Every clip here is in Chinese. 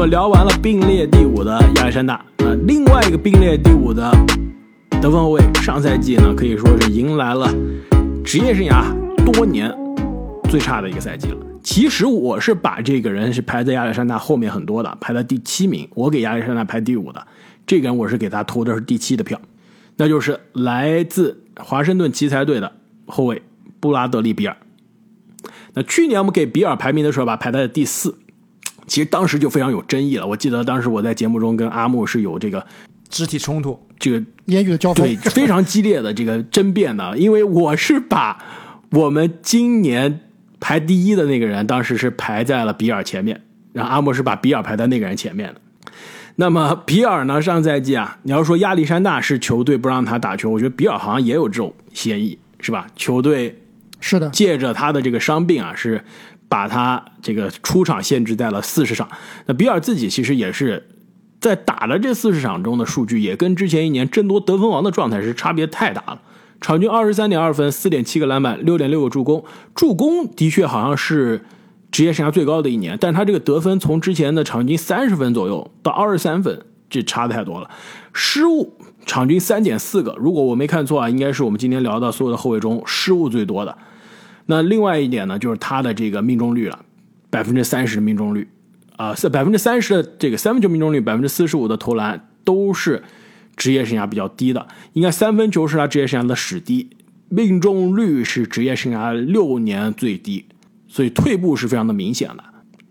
么聊完了并列第五的亚历山大，那另外一个并列第五的得分后卫，上赛季呢可以说是迎来了职业生涯多年最差的一个赛季了。其实我是把这个人是排在亚历山大后面很多的，排在第七名。我给亚历山大排第五的，这个人我是给他投的是第七的票，那就是来自华盛顿奇才队的后卫布拉德利比尔。那去年我们给比尔排名的时候吧，排在第四，其实当时就非常有争议了。我记得当时我在节目中跟阿木是有这个肢体冲突，这个言语的交锋，对非常激烈的这个争辩的，因为我是把我们今年排第一的那个人，当时是排在了比尔前面，然后阿木是把比尔排在那个人前面的。那么比尔呢，上赛季啊，你要说亚历山大是球队不让他打球，我觉得比尔好像也有这种嫌疑，是吧？球队。是的，借着他的这个伤病啊，是把他这个出场限制在了四十场。那比尔自己其实也是在打了这四十场中的数据，也跟之前一年争夺得分王的状态是差别太大了。场均二十三点二分，四点七个篮板，六点六个助攻。助攻的确好像是职业生涯最高的一年，但他这个得分从之前的场均三十分左右到二十三分，这差太多了。失误。场均三点四个，如果我没看错啊，应该是我们今天聊到所有的后卫中失误最多的。那另外一点呢，就是他的这个命中率了，百分之三十命中率，啊，是百分之三十的这个三分球命中率，百分之四十五的投篮都是职业生涯比较低的。应该三分球是他职业生涯的史低，命中率是职业生涯六年最低，所以退步是非常的明显的。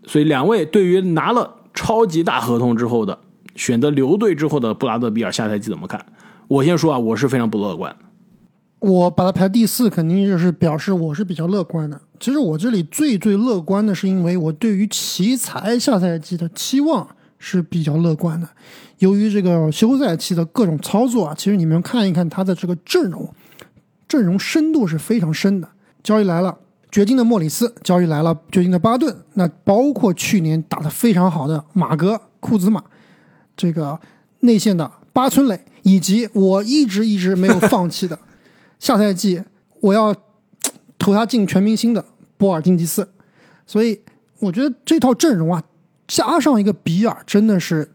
所以两位对于拿了超级大合同之后的选择留队之后的布拉德比尔下赛季怎么看？我先说啊，我是非常不乐观。我把它排第四，肯定就是表示我是比较乐观的。其实我这里最最乐观的是，因为我对于奇才下赛季的期望是比较乐观的。由于这个休赛期的各种操作啊，其实你们看一看他的这个阵容，阵容深度是非常深的。交易来了，掘金的莫里斯，交易来了，掘金的巴顿，那包括去年打得非常好的马格、库兹马，这个内线的巴村磊，以及我一直一直没有放弃的。下赛季我要投他进全明星的波尔津吉斯，所以我觉得这套阵容啊，加上一个比尔，真的是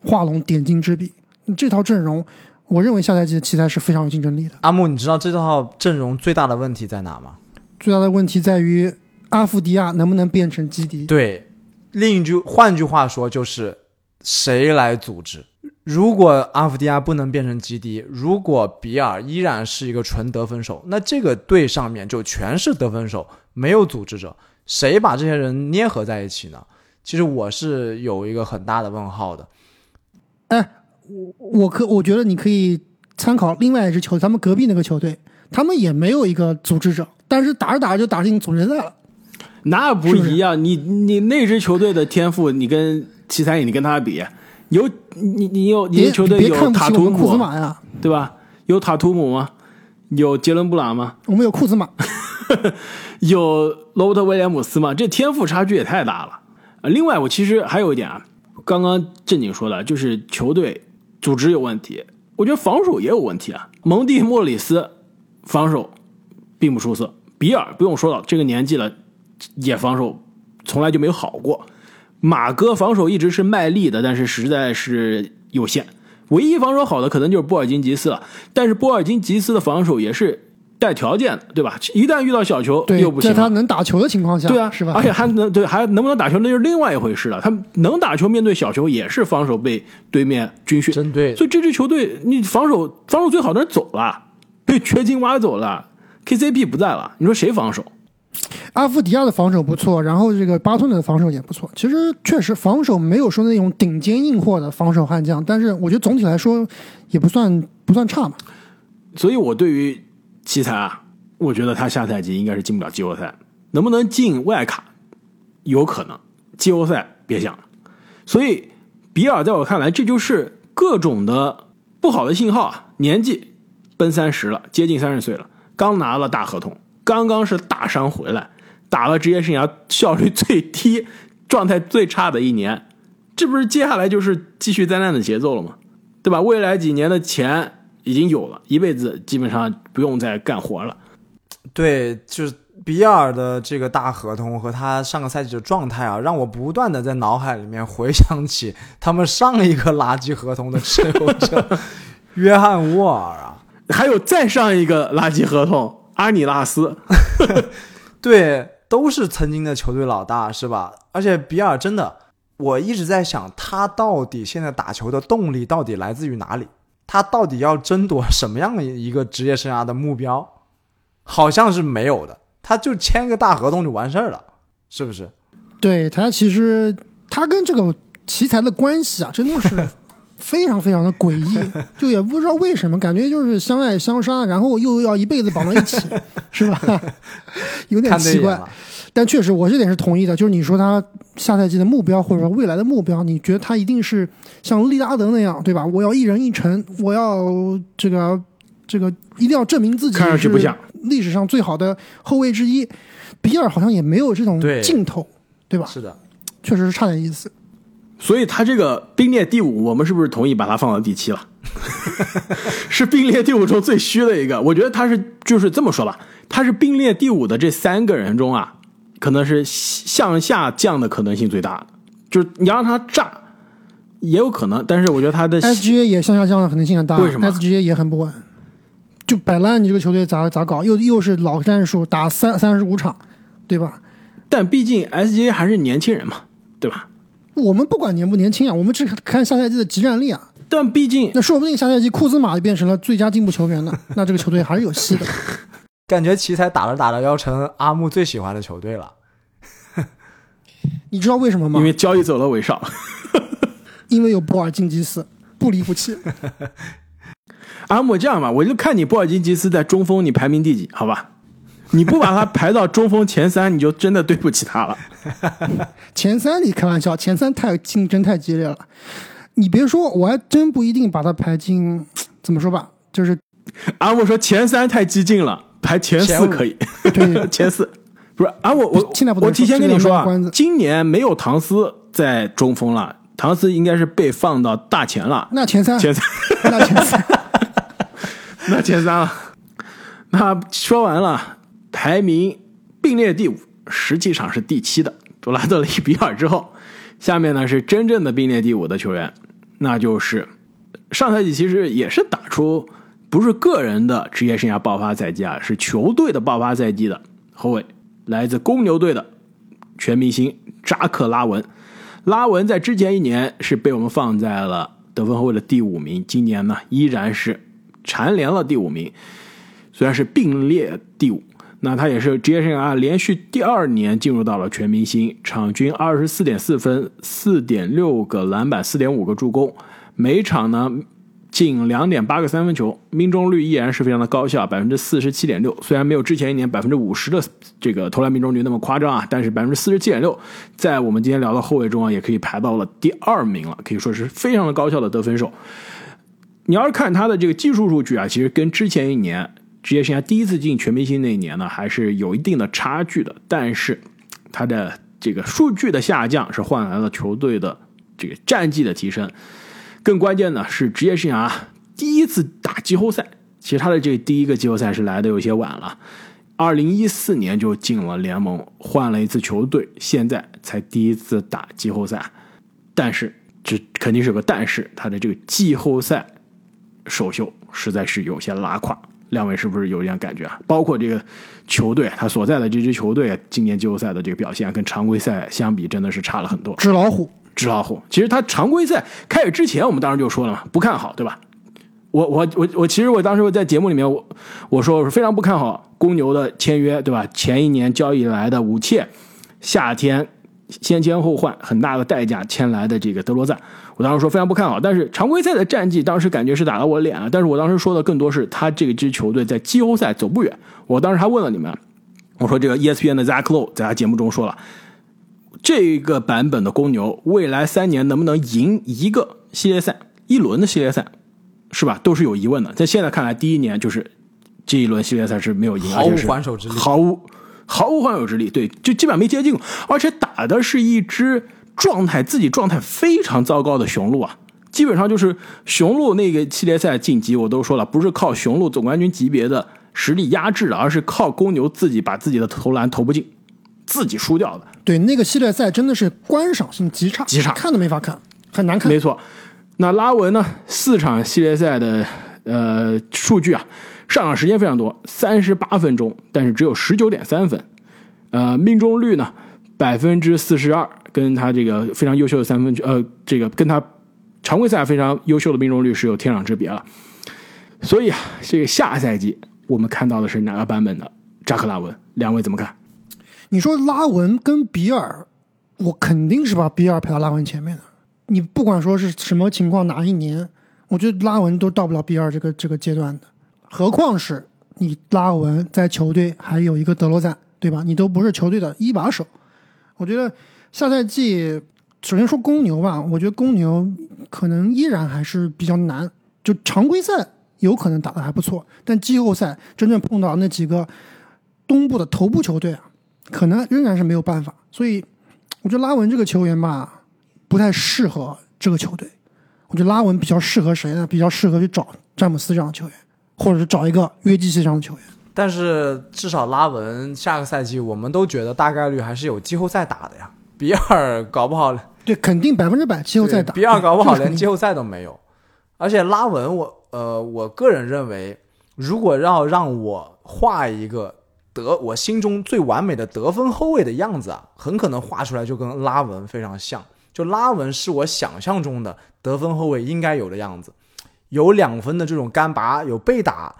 画龙点睛之笔。这套阵容，我认为下赛季的奇才是非常有竞争力的。阿木，你知道这套阵容最大的问题在哪吗？最大的问题在于阿夫迪亚能不能变成基迪？对，另一句换句话说就是谁来组织？如果阿夫迪亚不能变成基迪，如果比尔依然是一个纯得分手，那这个队上面就全是得分手，没有组织者，谁把这些人捏合在一起呢？其实我是有一个很大的问号的。哎，我我可我觉得你可以参考另外一支球队，他们隔壁那个球队，他们也没有一个组织者，但是打着打着就打进总决赛了。那不一样，你你那支球队的天赋，你跟奇才，你跟他比。有你，你有你的球队有塔图姆库兹马呀，对吧？有塔图姆吗？有杰伦布朗吗？我们有库兹马，有罗伯特威廉姆斯吗？这天赋差距也太大了。另外，我其实还有一点啊，刚刚正经说的，就是球队组织有问题，我觉得防守也有问题啊。蒙蒂莫里斯防守并不出色，比尔不用说了，这个年纪了也防守从来就没有好过。马哥防守一直是卖力的，但是实在是有限。唯一防守好的可能就是波尔津吉斯了，但是波尔津吉斯的防守也是带条件的，对吧？一旦遇到小球又不行。在他能打球的情况下，对啊，是吧？而且还能对还能不能打球，那就是另外一回事了。他能打球，面对小球也是防守被对面军训针对。所以这支球队，你防守防守最好的人走了，被掘金挖走了，KCP 不在了，你说谁防守？阿夫迪亚的防守不错，然后这个巴顿的防守也不错。其实确实防守没有说那种顶尖硬货的防守悍将，但是我觉得总体来说也不算不算差嘛。所以我对于奇才啊，我觉得他下赛季应该是进不了季后赛，能不能进外卡有可能，季后赛别想了。所以比尔在我看来，这就是各种的不好的信号啊，年纪奔三十了，接近三十岁了，刚拿了大合同。刚刚是大伤回来，打了职业生涯效率最低、状态最差的一年，这不是接下来就是继续灾难的节奏了吗？对吧？未来几年的钱已经有了，一辈子基本上不用再干活了。对，就是比尔的这个大合同和他上个赛季的状态啊，让我不断的在脑海里面回想起他们上一个垃圾合同的持有者 约翰沃尔啊。还有再上一个垃圾合同阿尼拉斯，对，都是曾经的球队老大，是吧？而且比尔真的，我一直在想，他到底现在打球的动力到底来自于哪里？他到底要争夺什么样的一个职业生涯的目标？好像是没有的，他就签个大合同就完事儿了，是不是？对他其实他跟这个奇才的关系啊，真的是非常非常的诡异，就也不知道为什么，感觉就是相爱相杀，然后又要一辈子绑在一起，是吧？有点奇怪。但确实，我这点是同意的。就是你说他下赛季的目标，或者说未来的目标，你觉得他一定是像利拉德那样，对吧？我要一人一城，我要这个这个一定要证明自己，看上去不像历史上最好的后卫之一。比尔好像也没有这种劲头，对吧？是的，确实是差点意思。所以他这个并列第五，我们是不是同意把他放到第七了？是并列第五中最虚的一个。我觉得他是就是这么说吧，他是并列第五的这三个人中啊。可能是向下降的可能性最大，就是你要让他炸，也有可能，但是我觉得他的 SGA 也向下降的可能性很大。为什么？SGA 也很不稳，就摆烂，你这个球队咋咋搞？又又是老战术，打三三十五场，对吧？但毕竟 SGA 还是年轻人嘛，对吧？我们不管年不年轻啊，我们只看下赛季的集战力啊。但毕竟，那说不定下赛季库兹马就变成了最佳进步球员呢，那这个球队还是有戏的。感觉奇才打着打着要成阿木最喜欢的球队了，你知道为什么吗？因为交易走了韦少，因为有波尔津吉斯，不离不弃。阿木这样吧，我就看你波尔津吉斯在中锋你排名第几，好吧？你不把他排到中锋前三，你就真的对不起他了。前三你开玩笑，前三太竞争太激烈了。你别说，我还真不一定把他排进。怎么说吧，就是阿木说前三太激进了。排前四可以，前四不是啊，我我我提前跟你说啊，今年没有唐斯在中锋了，唐斯应该是被放到大前了。那前三，前三，那前三，那前三了。那说完了，排名并列第五，实际上是第七的杜拉德里比尔之后，下面呢是真正的并列第五的球员，那就是上赛季其实也是打出。不是个人的职业生涯爆发赛季啊，是球队的爆发赛季的后卫，来自公牛队的全明星扎克拉文。拉文在之前一年是被我们放在了得分后卫的第五名，今年呢依然是蝉联了第五名，虽然是并列第五。那他也是职业生涯连续第二年进入到了全明星，场均二十四点四分，四点六个篮板，四点五个助攻，每场呢。近两点八个三分球，命中率依然是非常的高效，百分之四十七点六。虽然没有之前一年百分之五十的这个投篮命中率那么夸张啊，但是百分之四十七点六，在我们今天聊的后卫中啊，也可以排到了第二名了，可以说是非常的高效的得分手。你要是看他的这个技术数据啊，其实跟之前一年职业生涯第一次进全明星那一年呢，还是有一定的差距的。但是他的这个数据的下降，是换来了球队的这个战绩的提升。更关键的是，职业生涯第一次打季后赛。其实他的这第一个季后赛是来的有些晚了，二零一四年就进了联盟，换了一次球队，现在才第一次打季后赛。但是，这肯定是个但是，他的这个季后赛首秀实在是有些拉胯。两位是不是有点感觉啊？包括这个球队，他所在的这支球队今年季后赛的这个表现，跟常规赛相比，真的是差了很多。纸老虎。纸老虎，其实他常规赛开始之前，我们当时就说了嘛，不看好，对吧？我我我我，其实我当时在节目里面，我我说我是非常不看好公牛的签约，对吧？前一年交易来的武切，夏天先签后换，很大的代价签来的这个德罗赞，我当时说非常不看好。但是常规赛的战绩，当时感觉是打了我脸了。但是我当时说的更多是他这支球队在季后赛走不远。我当时还问了你们，我说这个 ESPN 的 Zach Lowe 在他节目中说了。这个版本的公牛未来三年能不能赢一个系列赛、一轮的系列赛，是吧？都是有疑问的。在现在看来，第一年就是这一轮系列赛是没有赢，毫无还手之力，毫无毫无还手之力。对，就基本上没接近过，而且打的是一支状态自己状态非常糟糕的雄鹿啊！基本上就是雄鹿那个系列赛晋级，我都说了，不是靠雄鹿总冠军级别的。实力压制的，而是靠公牛自己把自己的投篮投不进，自己输掉的。对，那个系列赛真的是观赏性极差，极差看都没法看，很难看。没错，那拉文呢？四场系列赛的呃数据啊，上场时间非常多，三十八分钟，但是只有十九点三分，呃，命中率呢百分之四十二，跟他这个非常优秀的三分，呃，这个跟他常规赛非常优秀的命中率是有天壤之别了。所以啊，这个下赛季我们看到的是哪个版本的扎克拉文？两位怎么看？你说拉文跟比尔，我肯定是把比尔排到拉文前面的。你不管说是什么情况，哪一年，我觉得拉文都到不了比尔这个这个阶段的。何况是你拉文在球队还有一个德罗赞，对吧？你都不是球队的一把手。我觉得下赛季，首先说公牛吧，我觉得公牛可能依然还是比较难。就常规赛有可能打得还不错，但季后赛真正碰到那几个东部的头部球队啊，可能仍然是没有办法。所以，我觉得拉文这个球员吧，不太适合这个球队。我觉得拉文比较适合谁呢？比较适合去找詹姆斯这样的球员，或者是找一个约基奇这样的球员。但是至少拉文下个赛季，我们都觉得大概率还是有季后赛打的呀。比尔搞不好对，肯定百分之百季后赛打。比尔搞不好连季后赛都没有。而且拉文我，呃，我个人认为，如果要让我画一个得我心中最完美的得分后卫的样子啊，很可能画出来就跟拉文非常像。就拉文是我想象中的得分后卫应该有的样子，有两分的这种干拔，有被打，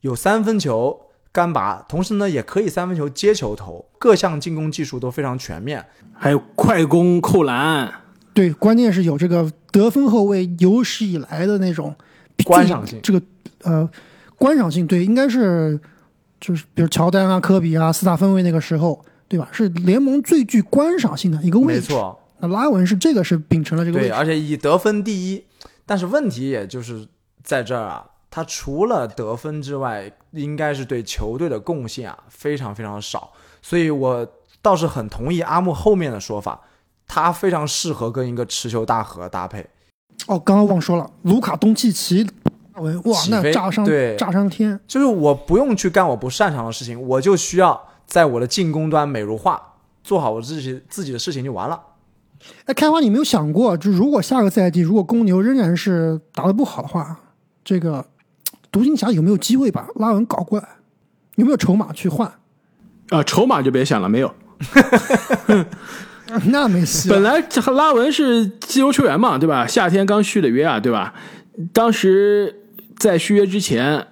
有三分球干拔，同时呢也可以三分球接球投，各项进攻技术都非常全面。还有快攻扣篮，对，关键是有这个得分后卫有史以来的那种观赏性这个呃观赏性，对，应该是就是比如乔丹啊、科比啊、斯塔芬威那个时候，对吧？是联盟最具观赏性的一个位置。没错，那拉文是这个是秉承了这个位对，而且以得分第一，但是问题也就是在这儿啊，他除了得分之外，应该是对球队的贡献啊非常非常少，所以我倒是很同意阿木后面的说法，他非常适合跟一个持球大核搭配。哦，刚刚忘说了，卢卡东契奇，哇，那炸上对炸上天。就是我不用去干我不擅长的事情，我就需要在我的进攻端美如画，做好我自己自己的事情就完了。哎，开花，你有没有想过，就如果下个赛季如果公牛仍然是打得不好的话，这个独行侠有没有机会把拉文搞过来？有没有筹码去换？啊，筹码就别想了，没有。那没戏。本来这拉文是自由球员嘛，对吧？夏天刚续的约啊，对吧？当时在续约之前，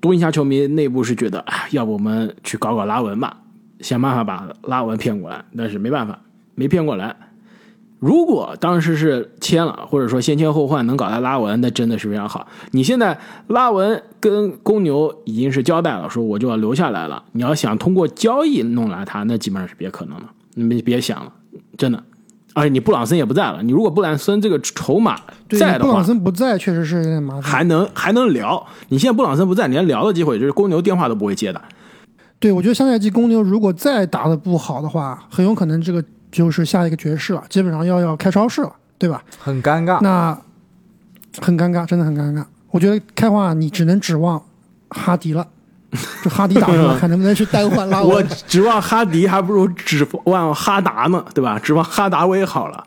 独行侠球迷内部是觉得，哎，要不我们去搞搞拉文吧，想办法把拉文骗过来。但是没办法，没骗过来。如果当时是签了，或者说先签后换能搞到拉文，那真的是非常好。你现在拉文跟公牛已经是交代了，说我就要留下来了。你要想通过交易弄来他，那基本上是别可能了。你别别想了，真的。而且你布朗森也不在了，你如果布朗森这个筹码，在的话布朗，森不在，确实是有点麻烦。还能还能聊。你现在布朗森不在，你连聊的机会就是公牛电话都不会接的。对，我觉得上赛季公牛如果再打的不好的话，很有可能这个就是下一个爵士了，基本上要要开超市了，对吧？很尴尬。那很尴尬，真的很尴尬。我觉得开花你只能指望哈迪了，这哈迪打出来，看能不能去单换拉 我文。指望哈迪，还不如指望哈达呢，对吧？指望哈达威好了。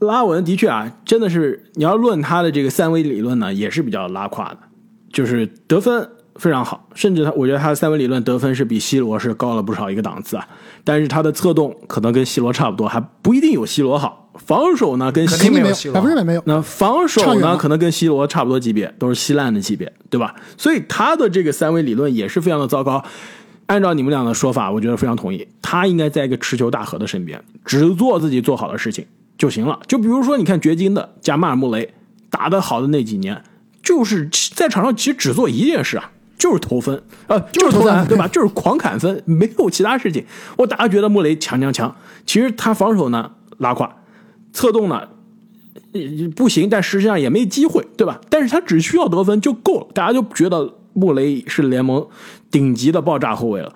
拉文的确啊，真的是你要论他的这个三维理论呢，也是比较拉胯的，就是得分非常好，甚至他我觉得他的三维理论得分是比 C 罗是高了不少一个档次啊。但是他的策动可能跟 C 罗差不多，还不一定有 C 罗好。防守呢跟肯 C 定没有百分之百没有。那防守呢，可能跟 C 罗差不多级别，都是稀烂的级别，对吧？所以他的这个三维理论也是非常的糟糕。按照你们俩的说法，我觉得非常同意。他应该在一个持球大核的身边，只做自己做好的事情就行了。就比如说，你看掘金的加马尔穆雷打得好的那几年，就是在场上其实只做一件事啊，就是投分，呃，就是投篮，对吧？就是狂砍分，没有其他事情。我大家觉得穆雷强强强，其实他防守呢拉胯，策动呢呃不行，但实际上也没机会，对吧？但是他只需要得分就够了，大家就觉得穆雷是联盟顶级的爆炸后卫了。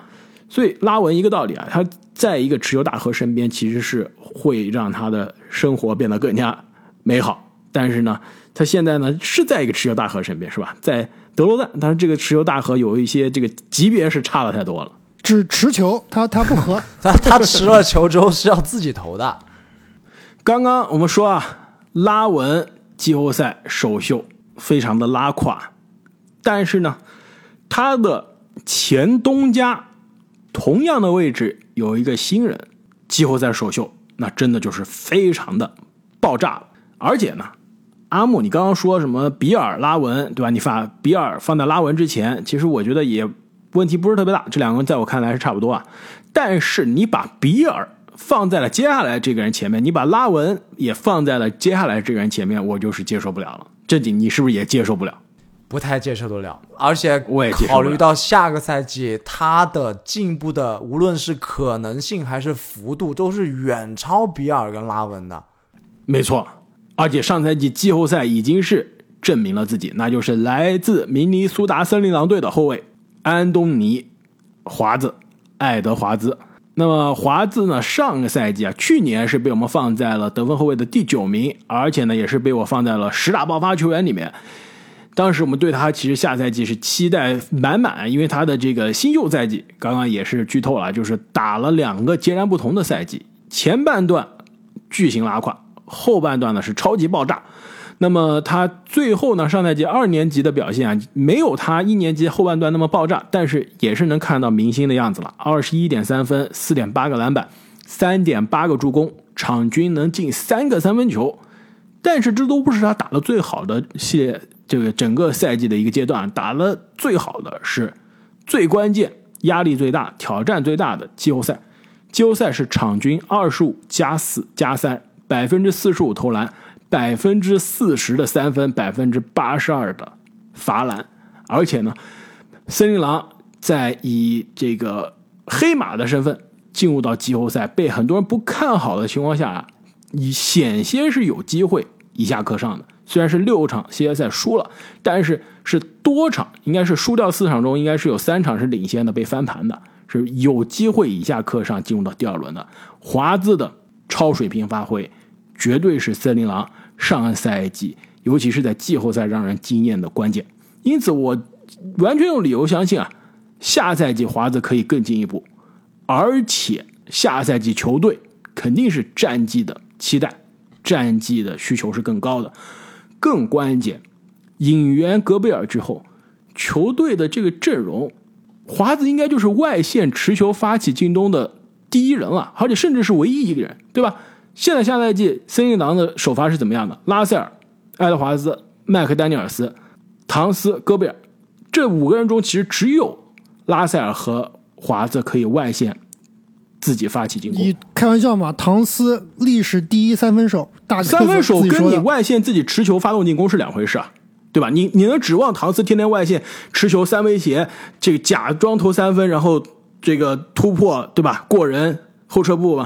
所以拉文一个道理啊，他在一个持球大核身边，其实是会让他的生活变得更加美好。但是呢，他现在呢是在一个持球大核身边，是吧？在德罗赞，但是这个持球大和有一些这个级别是差的太多了。只持球，他他不和。他他持了球之后是要自己投的。刚刚我们说啊，拉文季后赛首秀非常的拉胯，但是呢，他的前东家同样的位置有一个新人，季后赛首秀那真的就是非常的爆炸了。而且呢，阿木，你刚刚说什么比尔拉文对吧？你把比尔放在拉文之前，其实我觉得也问题不是特别大，这两个人在我看来是差不多啊。但是你把比尔放在了接下来这个人前面，你把拉文也放在了接下来这个人前面，我就是接受不了了。正经，你是不是也接受不了？不太接受得了，而且我也考虑到下个赛季他的进步的，无论是可能性还是幅度，都是远超比尔跟拉文的。没错，而且上赛季季后赛已经是证明了自己，那就是来自明尼苏达森林狼队的后卫安东尼·华子，爱德华兹。那么华子呢？上个赛季啊，去年是被我们放在了得分后卫的第九名，而且呢，也是被我放在了十大爆发球员里面。当时我们对他其实下赛季是期待满满，因为他的这个新秀赛季刚刚也是剧透了，就是打了两个截然不同的赛季，前半段巨型拉胯，后半段呢是超级爆炸。那么他最后呢，上赛季二年级的表现啊，没有他一年级后半段那么爆炸，但是也是能看到明星的样子了。二十一点三分，四点八个篮板，三点八个助攻，场均能进三个三分球。但是这都不是他打的最好的系列，这个整个赛季的一个阶段，打的最好的是最关键、压力最大、挑战最大的季后赛。季后赛是场均二十五加四加三，百分之四十五投篮。百分之四十的三分，百分之八十二的罚篮，而且呢，森林狼在以这个黑马的身份进入到季后赛，被很多人不看好的情况下啊，以险些是有机会一下课上的。虽然是六场系列赛输了，但是是多场，应该是输掉四场中，应该是有三场是领先的，被翻盘的，是有机会以下课上进入到第二轮的。华子的超水平发挥，绝对是森林狼。上赛季，尤其是在季后赛让人惊艳的关键，因此我完全有理由相信啊，下赛季华子可以更进一步，而且下赛季球队肯定是战绩的期待，战绩的需求是更高的，更关键，引援戈贝尔之后，球队的这个阵容，华子应该就是外线持球发起进攻的第一人了，而且甚至是唯一一个人，对吧？现在下赛季森林狼的首发是怎么样的？拉塞尔、爱德华兹、麦克丹尼尔斯、唐斯、戈贝尔，这五个人中，其实只有拉塞尔和华子可以外线自己发起进攻。你开玩笑吗？唐斯历史第一三分手，大三分手跟你外线自己持球发动进攻是两回事啊，对吧？你你能指望唐斯天天外线持球三威胁，这个假装投三分，然后这个突破，对吧？过人后撤步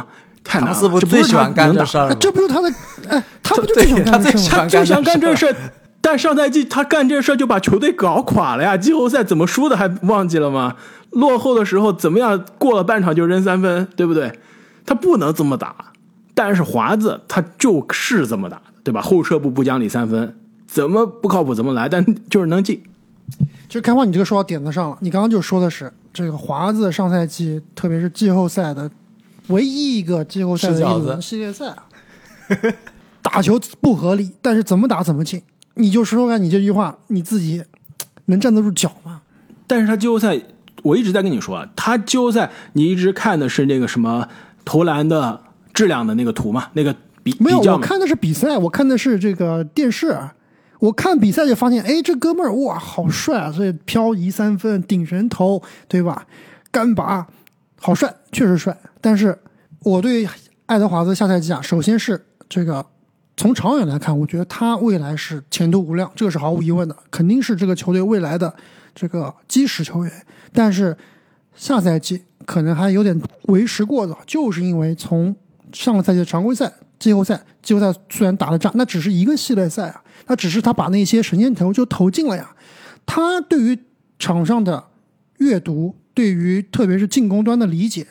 吗？唐斯不最喜欢干这事儿这不是他的，哎，他不就最喜欢干这事他最想干这事儿但上赛季他干这事儿就把球队搞垮了呀！季后赛怎么输的还忘记了吗？落后的时候怎么样？过了半场就扔三分，对不对？他不能这么打。但是华子他就是这么打，对吧？后撤步不讲理三分，怎么不靠谱怎么来，但就是能进。就开花，你这个说到点子上了。你刚刚就说的是这个华子上赛季，特别是季后赛的。唯一一个季后赛的一轮系列赛啊，打球不合理，但是怎么打怎么进。你就说说看，你这句话你自己能站得住脚吗？但是他季后赛，我一直在跟你说，他季后赛你一直看的是那个什么投篮的质量的那个图嘛？那个比没有，我看的是比赛，我看的是这个电视。我看比赛就发现，哎，这哥们儿哇，好帅啊！所以漂移三分、顶人头，对吧？干拔。好帅，确实帅。但是我对爱德华兹下赛季啊，首先是这个从长远来看，我觉得他未来是前途无量，这个是毫无疑问的，肯定是这个球队未来的这个基石球员。但是下赛季可能还有点为时过早，就是因为从上个赛季的常规赛、季后赛，季后赛虽然打了仗，那只是一个系列赛啊，那只是他把那些神仙球就投进了呀。他对于场上的阅读。对于特别是进攻端的理解，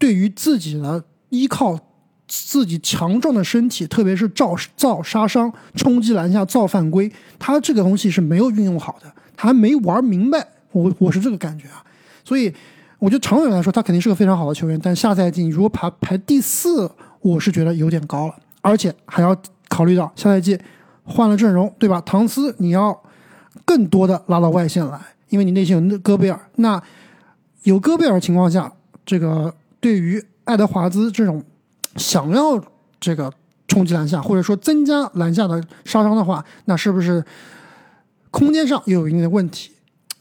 对于自己的依靠自己强壮的身体，特别是造造杀伤、冲击篮下、造犯规，他这个东西是没有运用好的，他还没玩明白。我我是这个感觉啊，所以我觉得长远来说，他肯定是个非常好的球员。但下赛季你如果排排第四，我是觉得有点高了，而且还要考虑到下赛季换了阵容，对吧？唐斯你要更多的拉到外线来，因为你内线有戈贝尔。那有戈贝尔情况下，这个对于爱德华兹这种想要这个冲击篮下，或者说增加篮下的杀伤的话，那是不是空间上又有一定的问题？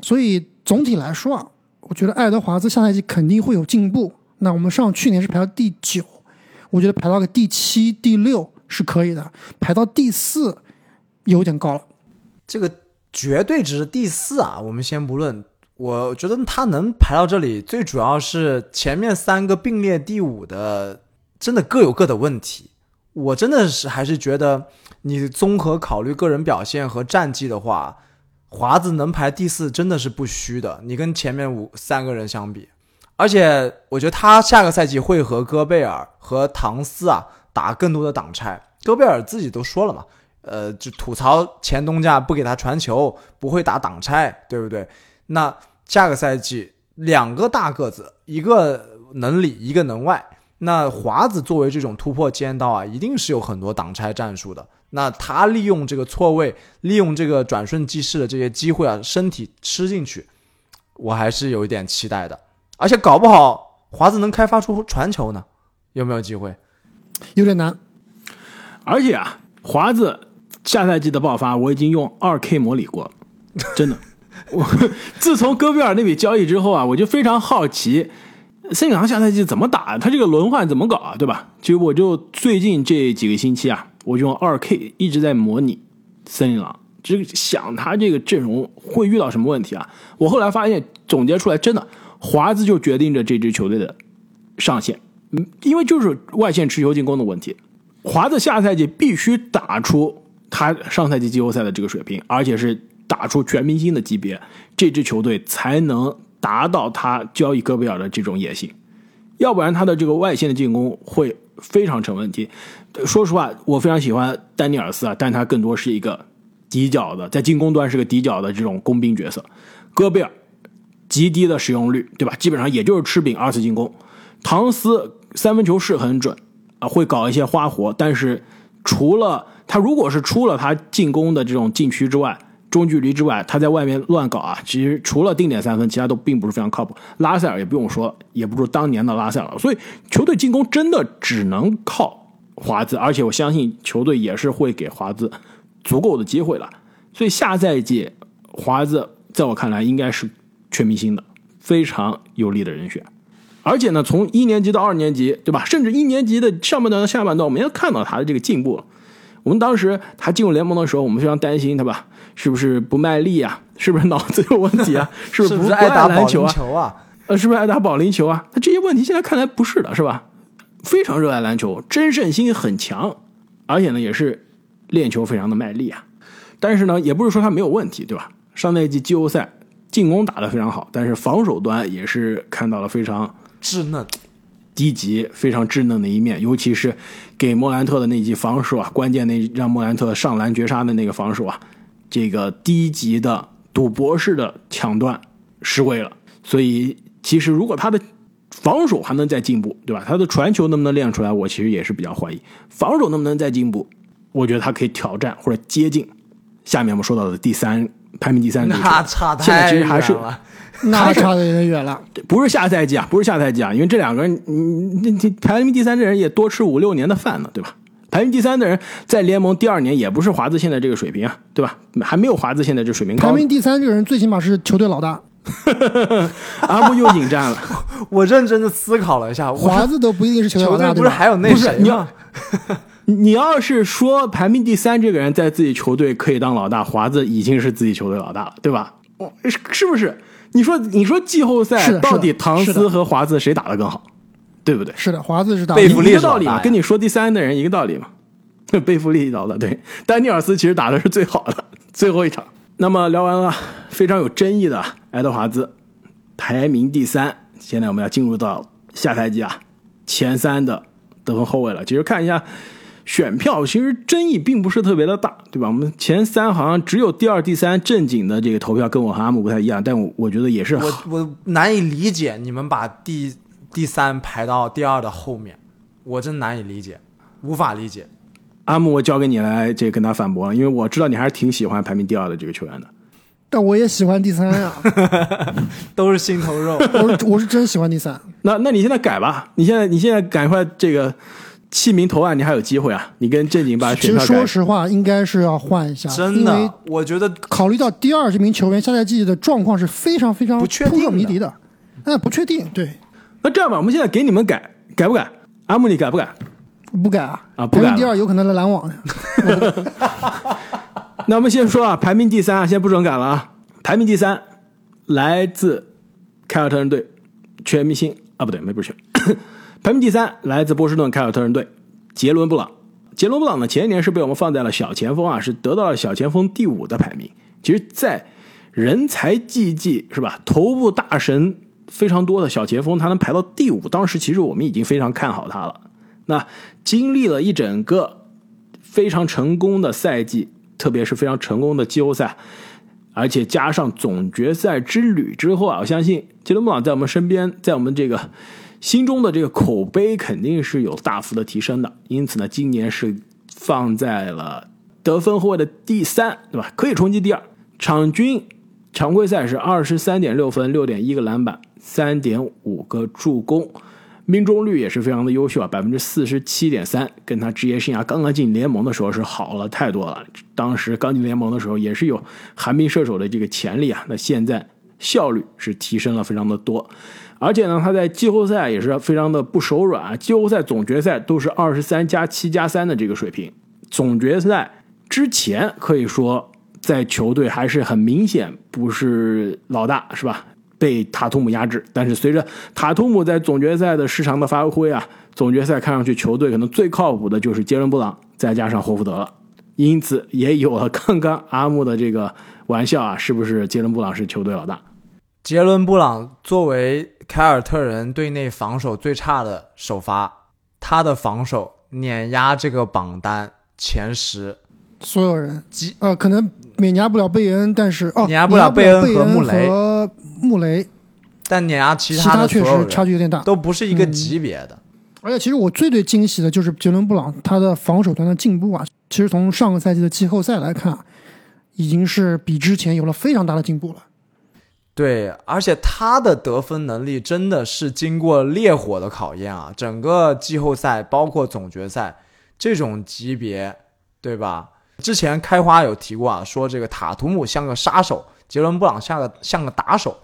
所以总体来说啊，我觉得爱德华兹下赛季肯定会有进步。那我们上去年是排到第九，我觉得排到个第七、第六是可以的，排到第四有点高了。这个绝对值第四啊，我们先不论。我觉得他能排到这里，最主要是前面三个并列第五的，真的各有各的问题。我真的是还是觉得，你综合考虑个人表现和战绩的话，华子能排第四真的是不虚的。你跟前面五三个人相比，而且我觉得他下个赛季会和戈贝尔和唐斯啊打更多的挡拆。戈贝尔自己都说了嘛，呃，就吐槽前东家不给他传球，不会打挡拆，对不对？那下个赛季两个大个子，一个能里，一个能外。那华子作为这种突破尖刀啊，一定是有很多挡拆战术的。那他利用这个错位，利用这个转瞬即逝的这些机会啊，身体吃进去，我还是有一点期待的。而且搞不好华子能开发出传球呢，有没有机会？有点难。而且啊，华子下赛季的爆发，我已经用二 K 模拟过了，真的。我 自从戈贝尔那笔交易之后啊，我就非常好奇，森林狼下赛季怎么打？他这个轮换怎么搞啊？对吧？就我就最近这几个星期啊，我就用二 K 一直在模拟森林狼，就想他这个阵容会遇到什么问题啊？我后来发现总结出来，真的华子就决定着这支球队的上限，嗯，因为就是外线持球进攻的问题，华子下赛季必须打出他上赛季季后赛的这个水平，而且是。打出全明星的级别，这支球队才能达到他交易戈贝尔的这种野心，要不然他的这个外线的进攻会非常成问题。说实话，我非常喜欢丹尼尔斯啊，但他更多是一个底角的，在进攻端是个底角的这种工兵角色。戈贝尔极低的使用率，对吧？基本上也就是吃饼二次进攻。唐斯三分球是很准啊，会搞一些花活，但是除了他如果是出了他进攻的这种禁区之外，中距离之外，他在外面乱搞啊！其实除了定点三分，其他都并不是非常靠谱。拉塞尔也不用说，也不如当年的拉塞尔。所以球队进攻真的只能靠华兹，而且我相信球队也是会给华兹足够的机会了。所以下赛季华兹在我看来应该是全明星的非常有利的人选。而且呢，从一年级到二年级，对吧？甚至一年级的上半段到下半段，我们要看到他的这个进步。我们当时他进入联盟的时候，我们非常担心他吧。是不是不卖力啊？是不是脑子有问题啊？是不是不爱打篮球啊？呃，是不是爱打保龄球啊？他这些问题现在看来不是的，是吧？非常热爱篮球，真胜心很强，而且呢也是练球非常的卖力啊。但是呢，也不是说他没有问题，对吧？上赛季季后赛进攻打得非常好，但是防守端也是看到了非常稚嫩、低级、非常稚嫩的一面，尤其是给莫兰特的那记防守啊，关键那让莫兰特上篮绝杀的那个防守啊。这个低级的赌博式的抢断失位了，所以其实如果他的防守还能再进步，对吧？他的传球能不能练出来？我其实也是比较怀疑。防守能不能再进步？我觉得他可以挑战或者接近下面我们说到的第三排名第三。那差太远了，那差的有点远了。不是下赛季啊，不是下赛季啊，因为这两个人，你你排名第三这人也多吃五六年的饭呢，对吧？排名第三的人在联盟第二年也不是华子现在这个水平啊，对吧？还没有华子现在这水平高。排名第三这个人最起码是球队老大，阿布又引战了。我认真的思考了一下，华子都不一定是球队老大，不是还有那谁吗？你要是说排名第三这个人在自己球队可以当老大，华子已经是自己球队老大了，对吧？是是不是？你说你说季后赛到底唐斯和华子谁打的更好？对不对？是的，华子是打贝弗利一个道理嘛，跟你说第三的人一个道理嘛。背负利倒的，对，丹尼尔斯其实打的是最好的最后一场。那么聊完了非常有争议的爱德华兹，排名第三。现在我们要进入到下赛季啊前三的得分后卫了。其实看一下选票，其实争议并不是特别的大，对吧？我们前三好像只有第二、第三正经的这个投票跟我和阿姆不太一样，但我我觉得也是我我难以理解你们把第第三排到第二的后面，我真难以理解，无法理解。阿木，我交给你来这个跟他反驳了，因为我知道你还是挺喜欢排名第二的这个球员的。但我也喜欢第三呀，都是心头肉。我是我是真喜欢第三。那那你现在改吧，你现在你现在赶快这个弃名投案，你还有机会啊！你跟正经把其实选票改说。实话，应该是要换一下，真因为的，我觉得考虑到第二这名球员下赛季的状况是非常非常不确扑朔迷离的，哎，不确定，对，那这样吧，我们现在给你们改，改不改？阿木，你改不改？不改啊，啊不改排名第二有可能来篮网的，那我们先说啊，排名第三啊，先不准改了啊。排名第三来自凯尔特人队，全明星啊，不对，没不是全。排名第三来自波士顿凯尔特人队，杰伦布朗。杰伦布朗呢，前一年是被我们放在了小前锋啊，是得到了小前锋第五的排名。其实，在人才济济是吧，头部大神非常多的小前锋，他能排到第五，当时其实我们已经非常看好他了。那经历了一整个非常成功的赛季，特别是非常成功的季后赛，而且加上总决赛之旅之后啊，我相信杰伦布朗在我们身边，在我们这个心中的这个口碑肯定是有大幅的提升的。因此呢，今年是放在了得分后卫的第三，对吧？可以冲击第二。场均常规赛是二十三点六分，六点一个篮板，三点五个助攻。命中率也是非常的优秀啊，百分之四十七点三，跟他职业生涯刚刚进联盟的时候是好了太多了。当时刚进联盟的时候也是有寒冰射手的这个潜力啊，那现在效率是提升了非常的多，而且呢，他在季后赛也是非常的不手软啊，季后赛、总决赛都是二十三加七加三的这个水平，总决赛之前可以说在球队还是很明显不是老大，是吧？被塔图姆压制，但是随着塔图姆在总决赛的失常的发挥啊，总决赛看上去球队可能最靠谱的就是杰伦布朗，再加上霍福德。了，因此也有了刚刚阿木的这个玩笑啊，是不是杰伦布朗是球队老大？杰伦布朗作为凯尔特人队内防守最差的首发，他的防守碾压这个榜单前十，所有人几呃，可能碾压不了贝恩，但是哦，碾压不了贝贝恩和和穆雷和穆雷，但碾压其其他的确实差距有点大。都不是一个嗯级别的。而且其实我最最惊喜的就是杰伦布朗他的防守端的进步啊，其实从上个赛季的季后赛来看啊，已经是比之前有了非常大的进步了。对，而且他的得分能力真的是经过烈火的考验啊！整个季后赛，包括总决赛这种级别，对吧？之前开花有提过啊，说这个塔图姆像个杀手，杰伦布朗像个像个打手。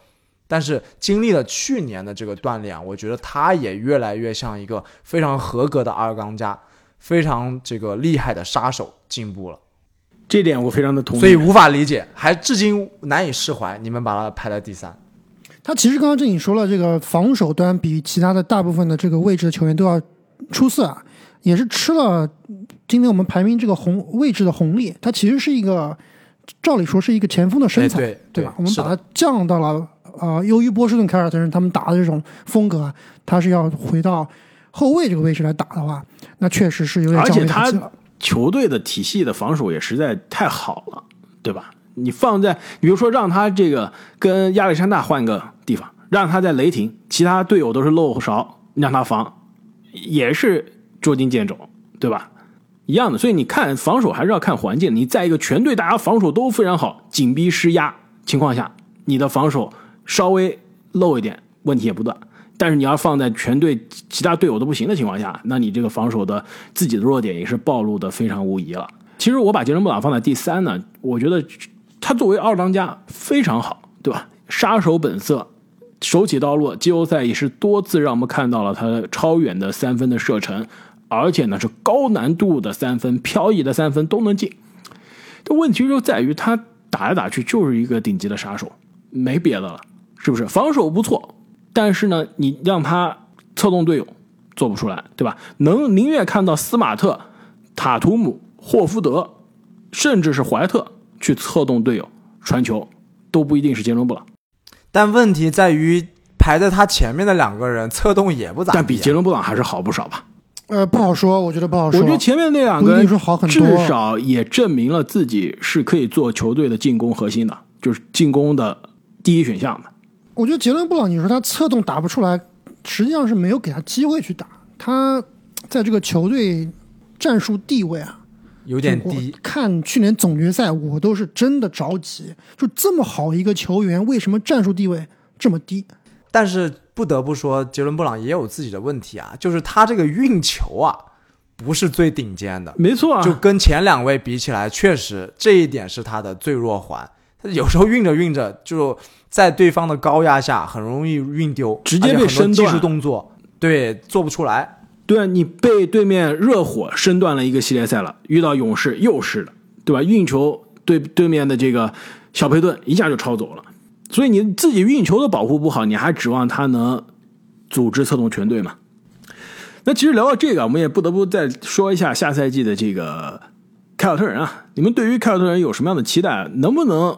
但是经历了去年的这个锻炼啊，我觉得他也越来越像一个非常合格的二当家，非常这个厉害的杀手进步了。这点我非常的同意。所以无法理解，还至今难以释怀。你们把他排在第三，他其实刚刚正经说了，这个防守端比其他的大部分的这个位置的球员都要出色啊，也是吃了今天我们排名这个红位置的红利。他其实是一个，照理说是一个前锋的身材，哎对吧？我们把他降到了啊、呃由于波士顿凯尔特人他们打的这种风格啊，他是要回到后卫这个位置来打的话，那确实是有点降而且他。球队的体系的防守也实在太好了，对吧？你放在，比如说让他这个跟亚历山大换个地方，让他在雷霆，其他队友都是漏勺，让他防，也是捉襟见肘，对吧？一样的，所以你看防守还是要看环境。你在一个全队大家防守都非常好、紧逼施压情况下，你的防守稍微漏一点，问题也不断。但是你要放在全队其他队友都不行的情况下，那你这个防守的自己的弱点也是暴露的非常无疑了。其实我把杰伦布朗放在第三呢，我觉得他作为二当家非常好，对吧？杀手本色，手起刀落，季后赛也是多次让我们看到了他超远的三分的射程，而且呢是高难度的三分、漂移的三分都能进。这问题就在于他打来打去就是一个顶级的杀手，没别的了，是不是？防守不错，但是呢，你让他策动队友做不出来，对吧？能宁愿看到斯马特、塔图姆、霍福德，甚至是怀特去策动队友传球，都不一定是杰伦布朗。但问题在于排在他前面的两个人策动也不咋。但比杰伦布朗还是好不少吧？呃，不好说，我觉得不好说。我觉得前面那两个不一定说好很多至少也证明了自己是可以做球队的进攻核心的，就是进攻的第一选项的。我觉得杰伦布朗，你说他策动打不出来，实际上是没有给他机会去打。他在这个球队战术地位啊，有点低。看去年总决赛，我都是真的着急。就这么好一个球员，为什么战术地位这么低？但是不得不说，杰伦布朗也有自己的问题啊，就是他这个运球啊，不是最顶尖的，没错啊，就跟前两位比起来，确实这一点是他的最弱环。他有时候运着运着，就在对方的高压下，很容易运丢，直接被身段技术动作，对，做不出来。对啊，你被对面热火身断了一个系列赛了，遇到勇士又是的，对吧？运球对对面的这个小佩顿一下就抄走了，所以你自己运球都保护不好，你还指望他能组织策动全队吗？那其实聊到这个，我们也不得不再说一下下赛季的这个凯尔特人啊，你们对于凯尔特人有什么样的期待？能不能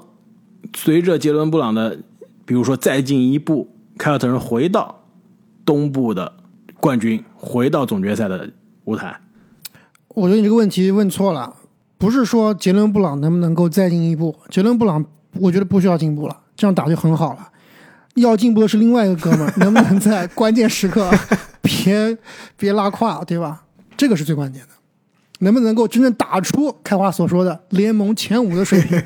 随着杰伦布朗的，比如说再进一步，凯尔特人回到东部的冠军，回到总决赛的舞台？我觉得你这个问题问错了，不是说杰伦布朗能不能够再进一步，杰伦布朗我觉得不需要进步了，这样打就很好了。要进步的是另外一个哥们儿，能不能在关键时刻 别别拉胯，对吧？这个是最关键的，能不能够真正打出开花所说的联盟前五的水平，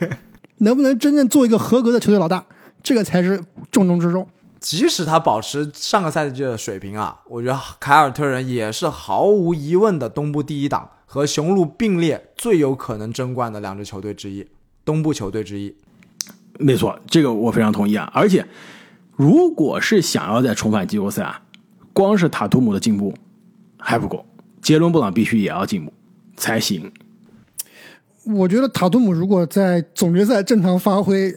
能不能真正做一个合格的球队老大，这个才是重中之重。即使他保持上个赛季的水平啊，我觉得凯尔特人也是毫无疑问的东部第一档，和雄鹿并列最有可能争冠的两支球队之一，东部球队之一。没错，这个我非常同意啊！而且，如果是想要再重返季后赛啊，光是塔图姆的进步还不够，杰伦布朗必须也要进步才行。我觉得塔图姆如果在总决赛正常发挥，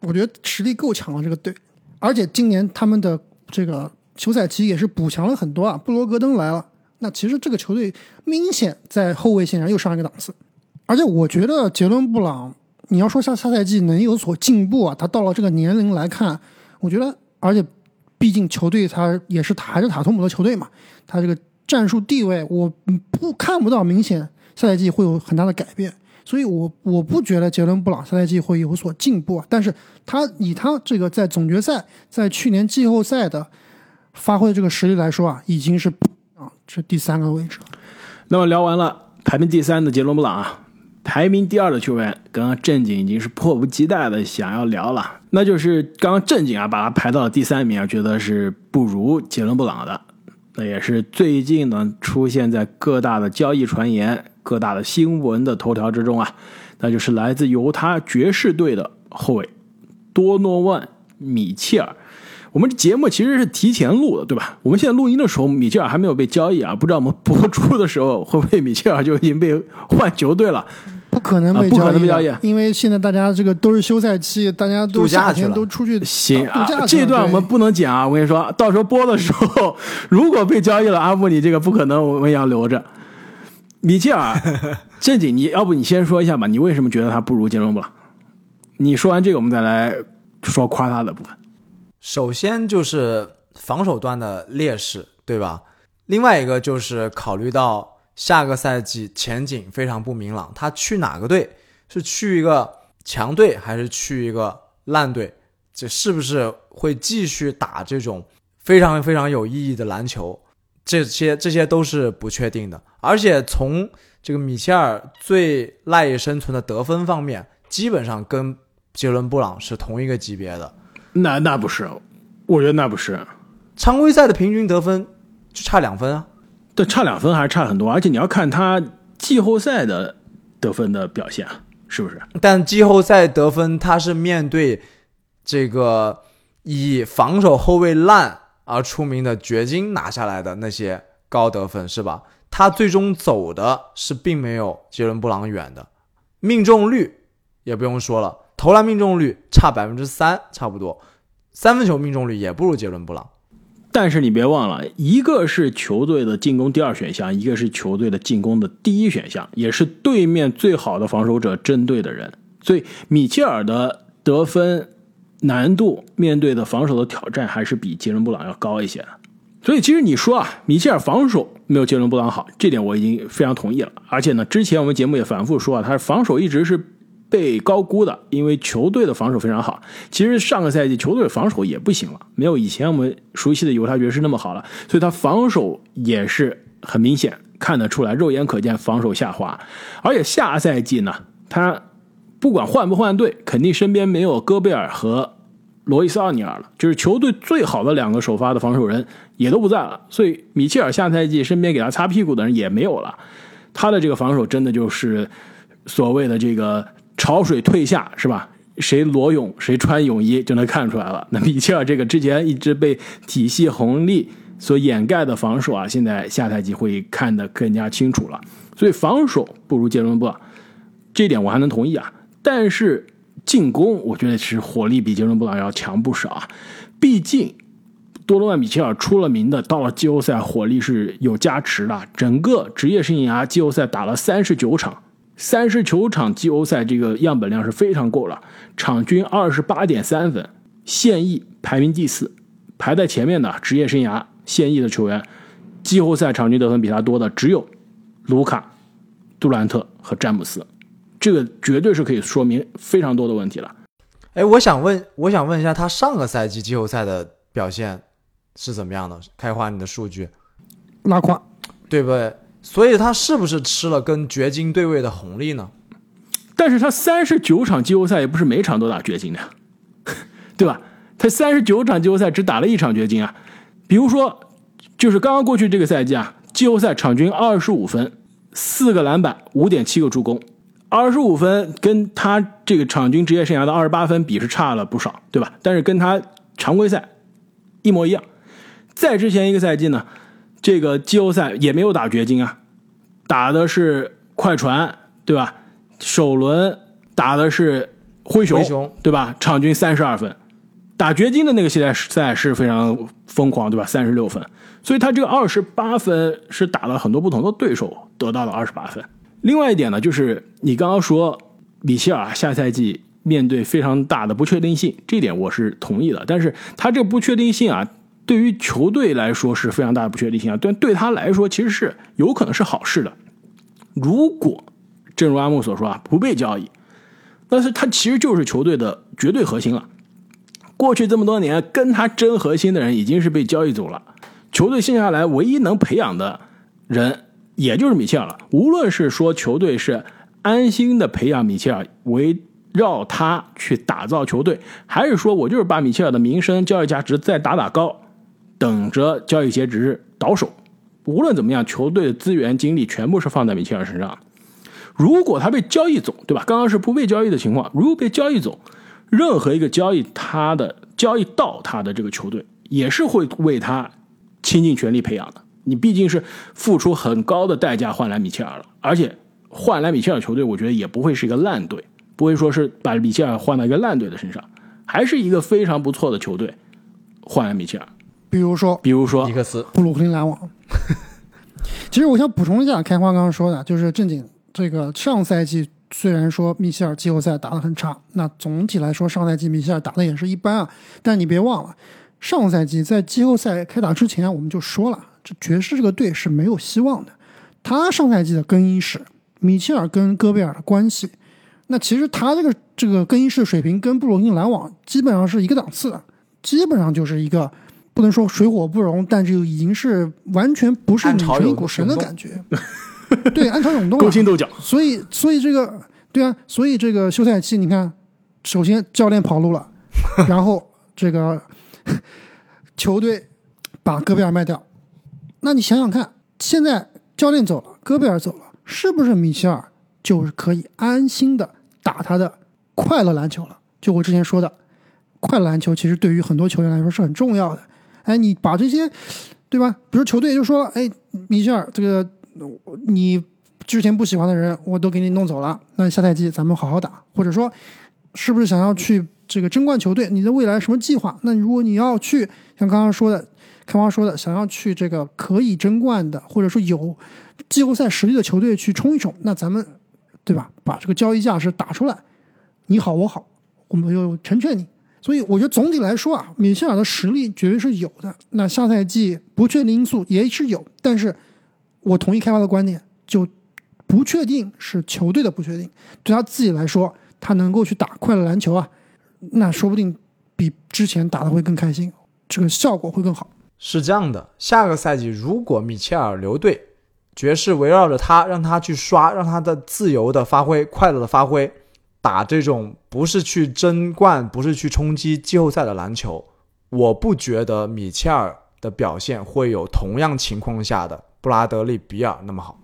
我觉得实力够强了这个队，而且今年他们的这个休赛期也是补强了很多啊，布罗格登来了，那其实这个球队明显在后卫线上又上一个档次，而且我觉得杰伦布朗，你要说下下赛季能有所进步啊，他到了这个年龄来看，我觉得，而且毕竟球队他也是还是塔图姆的球队嘛，他这个战术地位我不看不到明显下赛季会有很大的改变。所以我我不觉得杰伦布朗下赛季会有所进步啊，但是他以他这个在总决赛、在去年季后赛的发挥的这个实力来说啊，已经是啊这第三个位置。那么聊完了排名第三的杰伦布朗啊，排名第二的球员，刚刚正经已经是迫不及待的想要聊了，那就是刚刚正经啊把他排到了第三名啊，觉得是不如杰伦布朗的，那也是最近呢出现在各大的交易传言。各大的新闻的头条之中啊，那就是来自犹他爵士队的后卫多诺万·米切尔。我们这节目其实是提前录的，对吧？我们现在录音的时候，米切尔还没有被交易啊，不知道我们播出的时候会不会米切尔就已经被换球队了？不可能被啊不可交易被交易因为现在大家这个都是休赛期，大家都夏天都出去行啊这段我们不能剪啊！我跟你说，到时候播的时候，如果被交易了，阿布你这个不可能，我们也要留着。米切尔，正经，你要不你先说一下吧？你为什么觉得他不如杰伦布朗？你说完这个，我们再来说夸他的部分。首先就是防守端的劣势，对吧？另外一个就是考虑到下个赛季前景非常不明朗，他去哪个队？是去一个强队还是去一个烂队？这是不是会继续打这种非常非常有意义的篮球？这些这些都是不确定的。而且从这个米切尔最赖以生存的得分方面，基本上跟杰伦布朗是同一个级别的。那那不是，我觉得那不是，常规赛的平均得分就差两分啊。这差两分还是差很多，而且你要看他季后赛的得分的表现，啊是不是？但季后赛得分，他是面对这个以防守后卫烂而出名的掘金拿下来的那些高得分，是吧？他最终走的是并没有杰伦布朗远的，命中率也不用说了，投篮命中率差百分之三，差不多，三分球命中率也不如杰伦布朗。但是你别忘了，一个是球队的进攻第二选项，一个是球队的进攻的第一选项，也是对面最好的防守者针对的人。所以米切尔的得分难度面对的防守的挑战还是比杰伦布朗要高一些的。所以其实你说啊，米切尔防守没有杰伦布朗好，这点我已经非常同意了。而且呢，之前我们节目也反复说啊，他防守一直是被高估的，因为球队的防守非常好。其实上个赛季球队防守也不行了，没有以前我们熟悉的犹他爵士那么好了，所以他防守也是很明显看得出来，肉眼可见防守下滑。而且下赛季呢，他不管换不换队，肯定身边没有戈贝尔和。罗伊斯奥尼尔了，就是球队最好的两个首发的防守人也都不在了，所以米切尔下赛季身边给他擦屁股的人也没有了，他的这个防守真的就是所谓的这个潮水退下，是吧？谁裸泳谁穿泳衣就能看出来了。那米切尔这个之前一直被体系红利所掩盖的防守啊，现在下赛季会看得更加清楚了。所以防守不如杰伦布，这点我还能同意啊，但是。进攻，我觉得其实火力比杰伦布朗要强不少啊。毕竟多罗万米切尔出了名的，到了季后赛火力是有加持的。整个职业生涯季后赛打了三十九场，三十九场季后赛这个样本量是非常够了，场均二十八点三分，现役排名第四，排在前面的职业生涯现役的球员，季后赛场均得分比他多的只有卢卡、杜兰特和詹姆斯。这个绝对是可以说明非常多的问题了。哎，我想问，我想问一下，他上个赛季季后赛的表现是怎么样的？开花你的数据，拉胯，对不对？所以他是不是吃了跟掘金对位的红利呢？但是他三十九场季后赛也不是每场都打掘金的，对吧？他三十九场季后赛只打了一场掘金啊。比如说，就是刚刚过去这个赛季啊，季后赛场均二十五分，四个篮板，五点七个助攻。二十五分跟他这个场均职业生涯的二十八分比是差了不少，对吧？但是跟他常规赛一模一样。在之前一个赛季呢，这个季后赛也没有打掘金啊，打的是快船，对吧？首轮打的是灰熊，对吧？场均三十二分。打掘金的那个系列赛是非常疯狂，对吧？三十六分。所以他这个二十八分是打了很多不同的对手得到了二十八分。另外一点呢，就是你刚刚说米切尔下赛季面对非常大的不确定性，这点我是同意的。但是他这个不确定性啊，对于球队来说是非常大的不确定性啊，但对他来说其实是有可能是好事的。如果正如阿木所说啊，不被交易，但是他其实就是球队的绝对核心了。过去这么多年跟他争核心的人已经是被交易走了，球队剩下来唯一能培养的人。也就是米切尔了。无论是说球队是安心的培养米切尔，围绕他去打造球队，还是说我就是把米切尔的名声、交易价值再打打高，等着交易截止日倒手。无论怎么样，球队的资源精力全部是放在米切尔身上。如果他被交易走，对吧？刚刚是不被交易的情况。如果被交易走，任何一个交易他的交易到他的这个球队，也是会为他倾尽全力培养的。你毕竟是付出很高的代价换来米切尔了，而且换来米切尔球队，我觉得也不会是一个烂队，不会说是把米切尔换到一个烂队的身上，还是一个非常不错的球队换来米切尔。比如说，比如说尼克斯、布鲁克林篮网。其实我想补充一下，开花刚刚说的，就是正经这个上赛季虽然说米切尔季后赛打得很差，那总体来说上赛季米切尔打的也是一般啊，但你别忘了，上赛季在季后赛开打之前我们就说了。这爵士这个队是没有希望的。他上赛季的更衣室，米切尔跟戈贝尔的关系，那其实他这个这个更衣室水平跟布鲁克林篮网基本上是一个档次的，基本上就是一个不能说水火不容，但就已经是完全不是女神一股神的感觉。对，暗潮涌动，勾心斗角。所以，所以这个对啊，所以这个休赛期，你看，首先教练跑路了，然后这个 球队把戈贝尔卖掉。那你想想看，现在教练走了，戈贝尔走了，是不是米切尔就是可以安心的打他的快乐篮球了？就我之前说的，快乐篮球其实对于很多球员来说是很重要的。哎，你把这些，对吧？比如球队就说，哎，米切尔这个你之前不喜欢的人，我都给你弄走了，那下赛季咱们好好打。或者说，是不是想要去这个争冠球队？你的未来什么计划？那如果你要去，像刚刚说的。开花说的，想要去这个可以争冠的，或者说有季后赛实力的球队去冲一冲，那咱们对吧？把这个交易价是打出来，你好我好，我们又成全你。所以我觉得总体来说啊，米切尔的实力绝对是有的。那下赛季不确定因素也是有，但是我同意开发的观点，就不确定是球队的不确定，对他自己来说，他能够去打快乐篮球啊，那说不定比之前打的会更开心，这个效果会更好。是这样的，下个赛季如果米切尔留队，爵士围绕着他，让他去刷，让他的自由的发挥、快乐的发挥，打这种不是去争冠、不是去冲击季后赛的篮球，我不觉得米切尔的表现会有同样情况下的布拉德利·比尔那么好。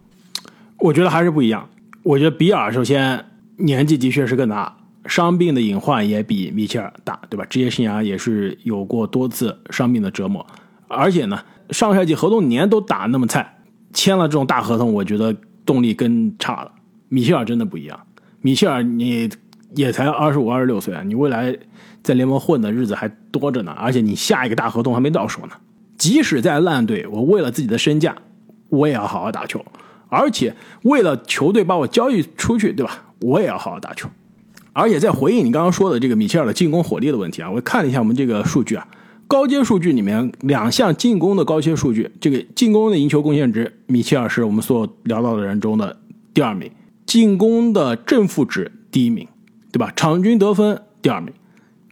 我觉得还是不一样。我觉得比尔首先年纪的确是更大，伤病的隐患也比米切尔大，对吧？职业生涯也是有过多次伤病的折磨，而且呢，上赛季合同年都打那么菜，签了这种大合同，我觉得动力更差了。米切尔真的不一样，米切尔你也才二十五、二十六岁啊，你未来在联盟混的日子还多着呢，而且你下一个大合同还没到手呢。即使在烂队，我为了自己的身价，我也要好好打球。而且为了球队把我交易出去，对吧？我也要好好打球。而且在回应你刚刚说的这个米切尔的进攻火力的问题啊，我看了一下我们这个数据啊，高阶数据里面两项进攻的高阶数据，这个进攻的赢球贡献值，米切尔是我们所有聊到的人中的第二名，进攻的正负值第一名，对吧？场均得分第二名。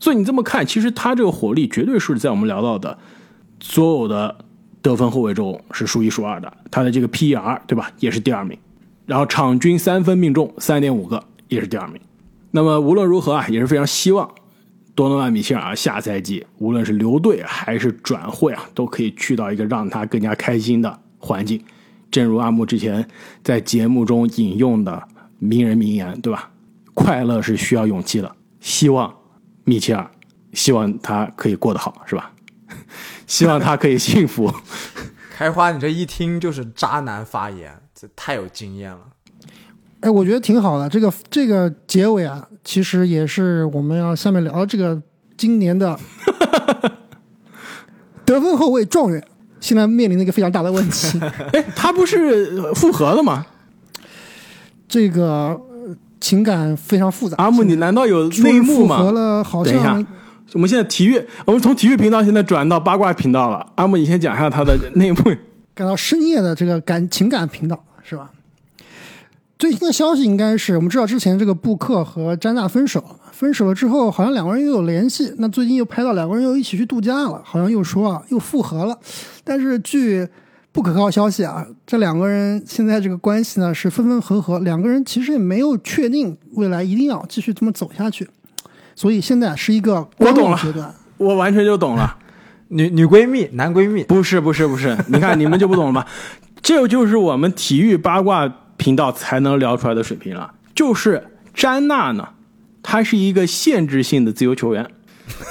所以你这么看，其实他这个火力绝对是在我们聊到的所有的。得分后卫中是数一数二的，他的这个 PER 对吧，也是第二名。然后场均三分命中三点五个，也是第二名。那么无论如何啊，也是非常希望多诺万·米切尔下赛季无论是留队还是转会啊，都可以去到一个让他更加开心的环境。正如阿木之前在节目中引用的名人名言，对吧？快乐是需要勇气的。希望米切尔，希望他可以过得好，是吧？希望他可以幸福。开花，你这一听就是渣男发言，这太有经验了。哎，我觉得挺好的。这个这个结尾啊，其实也是我们要下面聊这个今年的 得分后卫状元，现在面临的一个非常大的问题。哎，他不是复合了吗？这个情感非常复杂。阿木，你难道有内幕吗？复合了，好像。我们现在体育，我们从体育频道现在转到八卦频道了。阿木，你先讲一下他的内幕。改到深夜的这个感情感频道是吧？最新的消息应该是我们知道之前这个布克和詹娜分手，分手了之后好像两个人又有联系。那最近又拍到两个人又一起去度假了，好像又说啊又复合了。但是据不可靠消息啊，这两个人现在这个关系呢是分分合合，两个人其实也没有确定未来一定要继续这么走下去。所以现在是一个我懂了阶段，我完全就懂了。女女闺蜜、男闺蜜，不是不是不是，你看你们就不懂了吧？这就是我们体育八卦频道才能聊出来的水平了。就是詹娜呢，她是一个限制性的自由球员，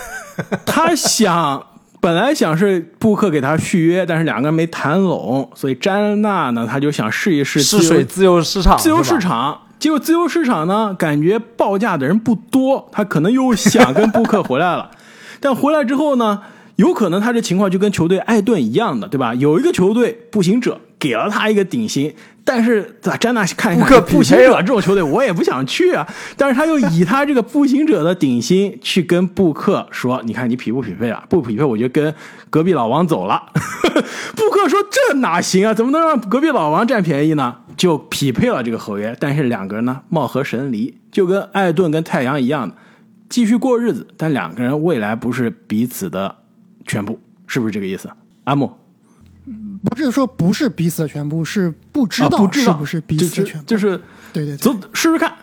她想本来想是布克给她续约，但是两个人没谈拢，所以詹娜呢，她就想试一试试水自由市场，自由市场。结果自由市场呢，感觉报价的人不多，他可能又想跟布克回来了，但回来之后呢，有可能他这情况就跟球队艾顿一样的，对吧？有一个球队步行者给了他一个顶薪，但是詹娜看一看步行者这种球队，我也不想去啊。但是他又以他这个步行者的顶薪去跟布克说：“你看你匹不匹配啊？不匹配，我就跟隔壁老王走了。”布克说：“这哪行啊？怎么能让隔壁老王占便宜呢？”就匹配了这个合约，但是两个人呢貌合神离，就跟艾顿跟太阳一样的，继续过日子，但两个人未来不是彼此的全部，是不是这个意思？阿木，不是说不是彼此的全部，是不知道是不是彼此全部，就是对对，走试试看，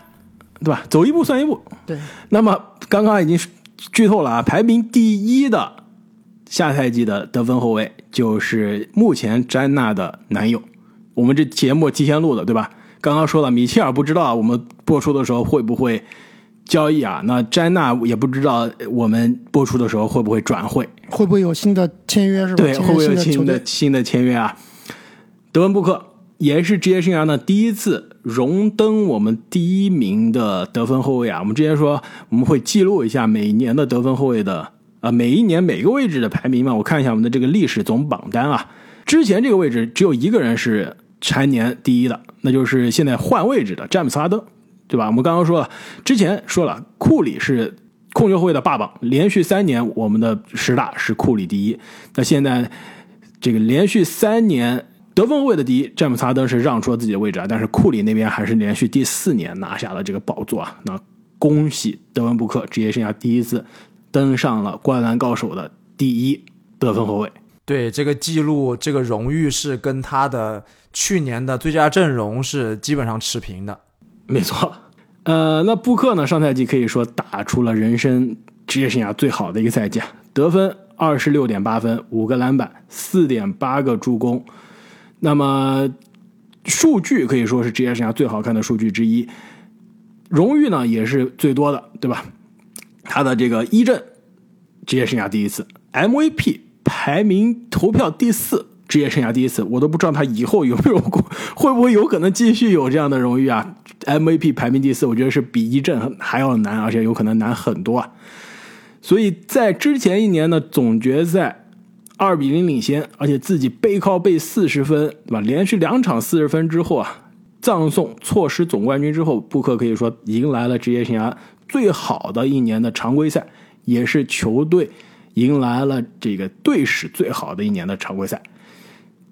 对吧？走一步算一步。对。那么刚刚已经剧透了啊，排名第一的下赛季的得分后卫就是目前詹娜的男友。我们这节目提前录的，对吧？刚刚说了，米切尔不知道我们播出的时候会不会交易啊？那詹娜也不知道我们播出的时候会不会转会，会不会有新的签约？是吧？对，会不会有新的新的签约啊？德文布克也是职业生涯呢第一次荣登我们第一名的得分后卫啊！我们之前说我们会记录一下每年的得分后卫的啊，每一年每个位置的排名嘛。我看一下我们的这个历史总榜单啊，之前这个位置只有一个人是。蝉年第一的，那就是现在换位置的詹姆斯哈登，对吧？我们刚刚说了，之前说了，库里是控球后卫的霸榜，连续三年我们的十大是库里第一。那现在这个连续三年得分后卫的第一，詹姆斯哈登是让出了自己的位置啊，但是库里那边还是连续第四年拿下了这个宝座啊。那恭喜德文布克，职业生涯第一次登上了灌篮高手的第一得分后卫。对这个记录，这个荣誉是跟他的去年的最佳阵容是基本上持平的。没错，呃，那布克呢？上赛季可以说打出了人生职业生涯最好的一个赛季，得分二十六点八分，五个篮板，四点八个助攻。那么数据可以说是职业生涯最好看的数据之一，荣誉呢也是最多的，对吧？他的这个一阵职业生涯第一次 MVP。排名投票第四，职业生涯第一次，我都不知道他以后有没有过，会不会有可能继续有这样的荣誉啊？MVP 排名第四，我觉得是比一阵还要难，而且有可能难很多啊。所以在之前一年的总决赛二比零领先，而且自己背靠背四十分，对吧？连续两场四十分之后啊，葬送错失总冠军之后，布克可以说迎来了职业生涯最好的一年的常规赛，也是球队。迎来了这个队史最好的一年的常规赛，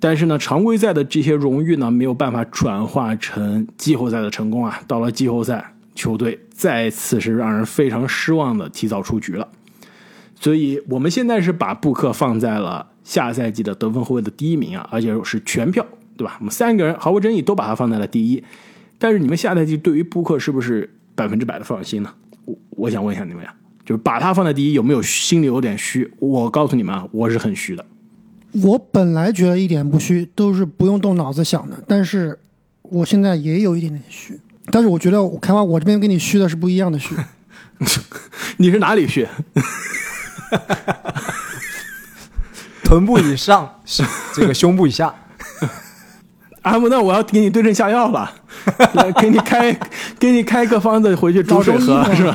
但是呢，常规赛的这些荣誉呢，没有办法转化成季后赛的成功啊。到了季后赛，球队再次是让人非常失望的提早出局了。所以，我们现在是把布克放在了下赛季的得分后卫的第一名啊，而且是全票，对吧？我们三个人毫无争议都把他放在了第一。但是，你们下赛季对于布克是不是百分之百的放心呢？我我想问一下你们呀。就是把他放在第一，有没有心里有点虚？我告诉你们啊，我是很虚的。我本来觉得一点不虚，都是不用动脑子想的。但是我现在也有一点点虚。但是我觉得我，开完我这边跟你虚的是不一样的虚。你是哪里虚？臀部以上是，这个胸部以下。阿木，那我要给你对症下药了，来给你开，给你开个方子回去煮水喝，是吧？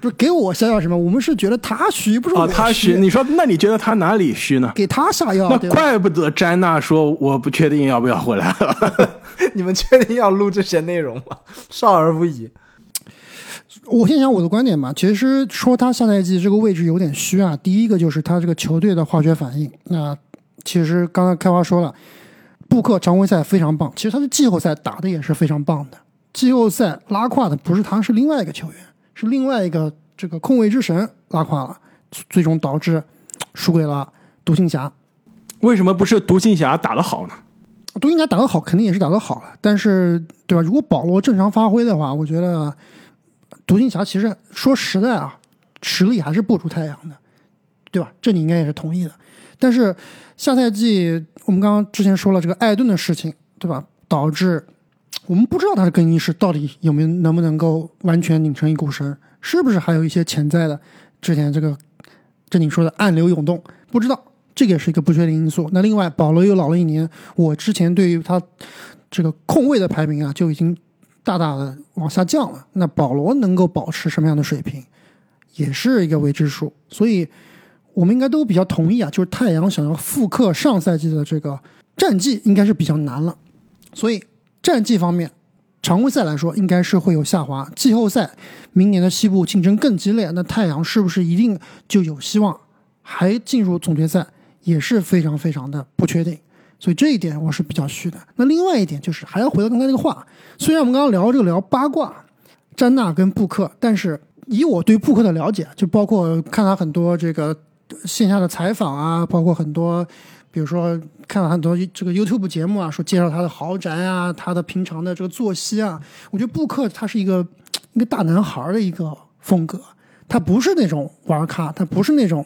不是给我下药什么？我们是觉得他虚，不是我他虚。你说，那你觉得他哪里虚呢？给他下药，那怪不得詹娜说我不确定要不要回来了。你们确定要录这些内容吗？少儿不宜。我先讲我的观点吧。其实说他下赛季这个位置有点虚啊。第一个就是他这个球队的化学反应。那其实刚才开花说了，布克常规赛非常棒，其实他的季后赛打的也是非常棒的。季后赛拉胯的不是他，是另外一个球员。是另外一个这个控卫之神拉胯了，最终导致输给了独行侠。为什么不是独行侠打得好呢？独行侠打得好，肯定也是打得好了。但是，对吧？如果保罗正常发挥的话，我觉得独行侠其实说实在啊，实力还是不如太阳的，对吧？这你应该也是同意的。但是下赛季我们刚刚之前说了这个艾顿的事情，对吧？导致。我们不知道他的更衣室到底有没有能不能够完全拧成一股绳，是不是还有一些潜在的之前这个这你说的暗流涌动，不知道这个也是一个不确定因素。那另外，保罗又老了一年，我之前对于他这个控卫的排名啊就已经大大的往下降了。那保罗能够保持什么样的水平，也是一个未知数。所以，我们应该都比较同意啊，就是太阳想要复刻上赛季的这个战绩，应该是比较难了。所以。战绩方面，常规赛来说应该是会有下滑。季后赛，明年的西部竞争更激烈，那太阳是不是一定就有希望还进入总决赛，也是非常非常的不确定。所以这一点我是比较虚的。那另外一点就是，还要回到刚才那个话，虽然我们刚刚聊这个聊八卦，詹娜跟布克，但是以我对布克的了解，就包括看他很多这个线下的采访啊，包括很多。比如说，看了很多这个 YouTube 节目啊，说介绍他的豪宅啊，他的平常的这个作息啊。我觉得布克他是一个一个大男孩的一个风格，他不是那种玩咖，他不是那种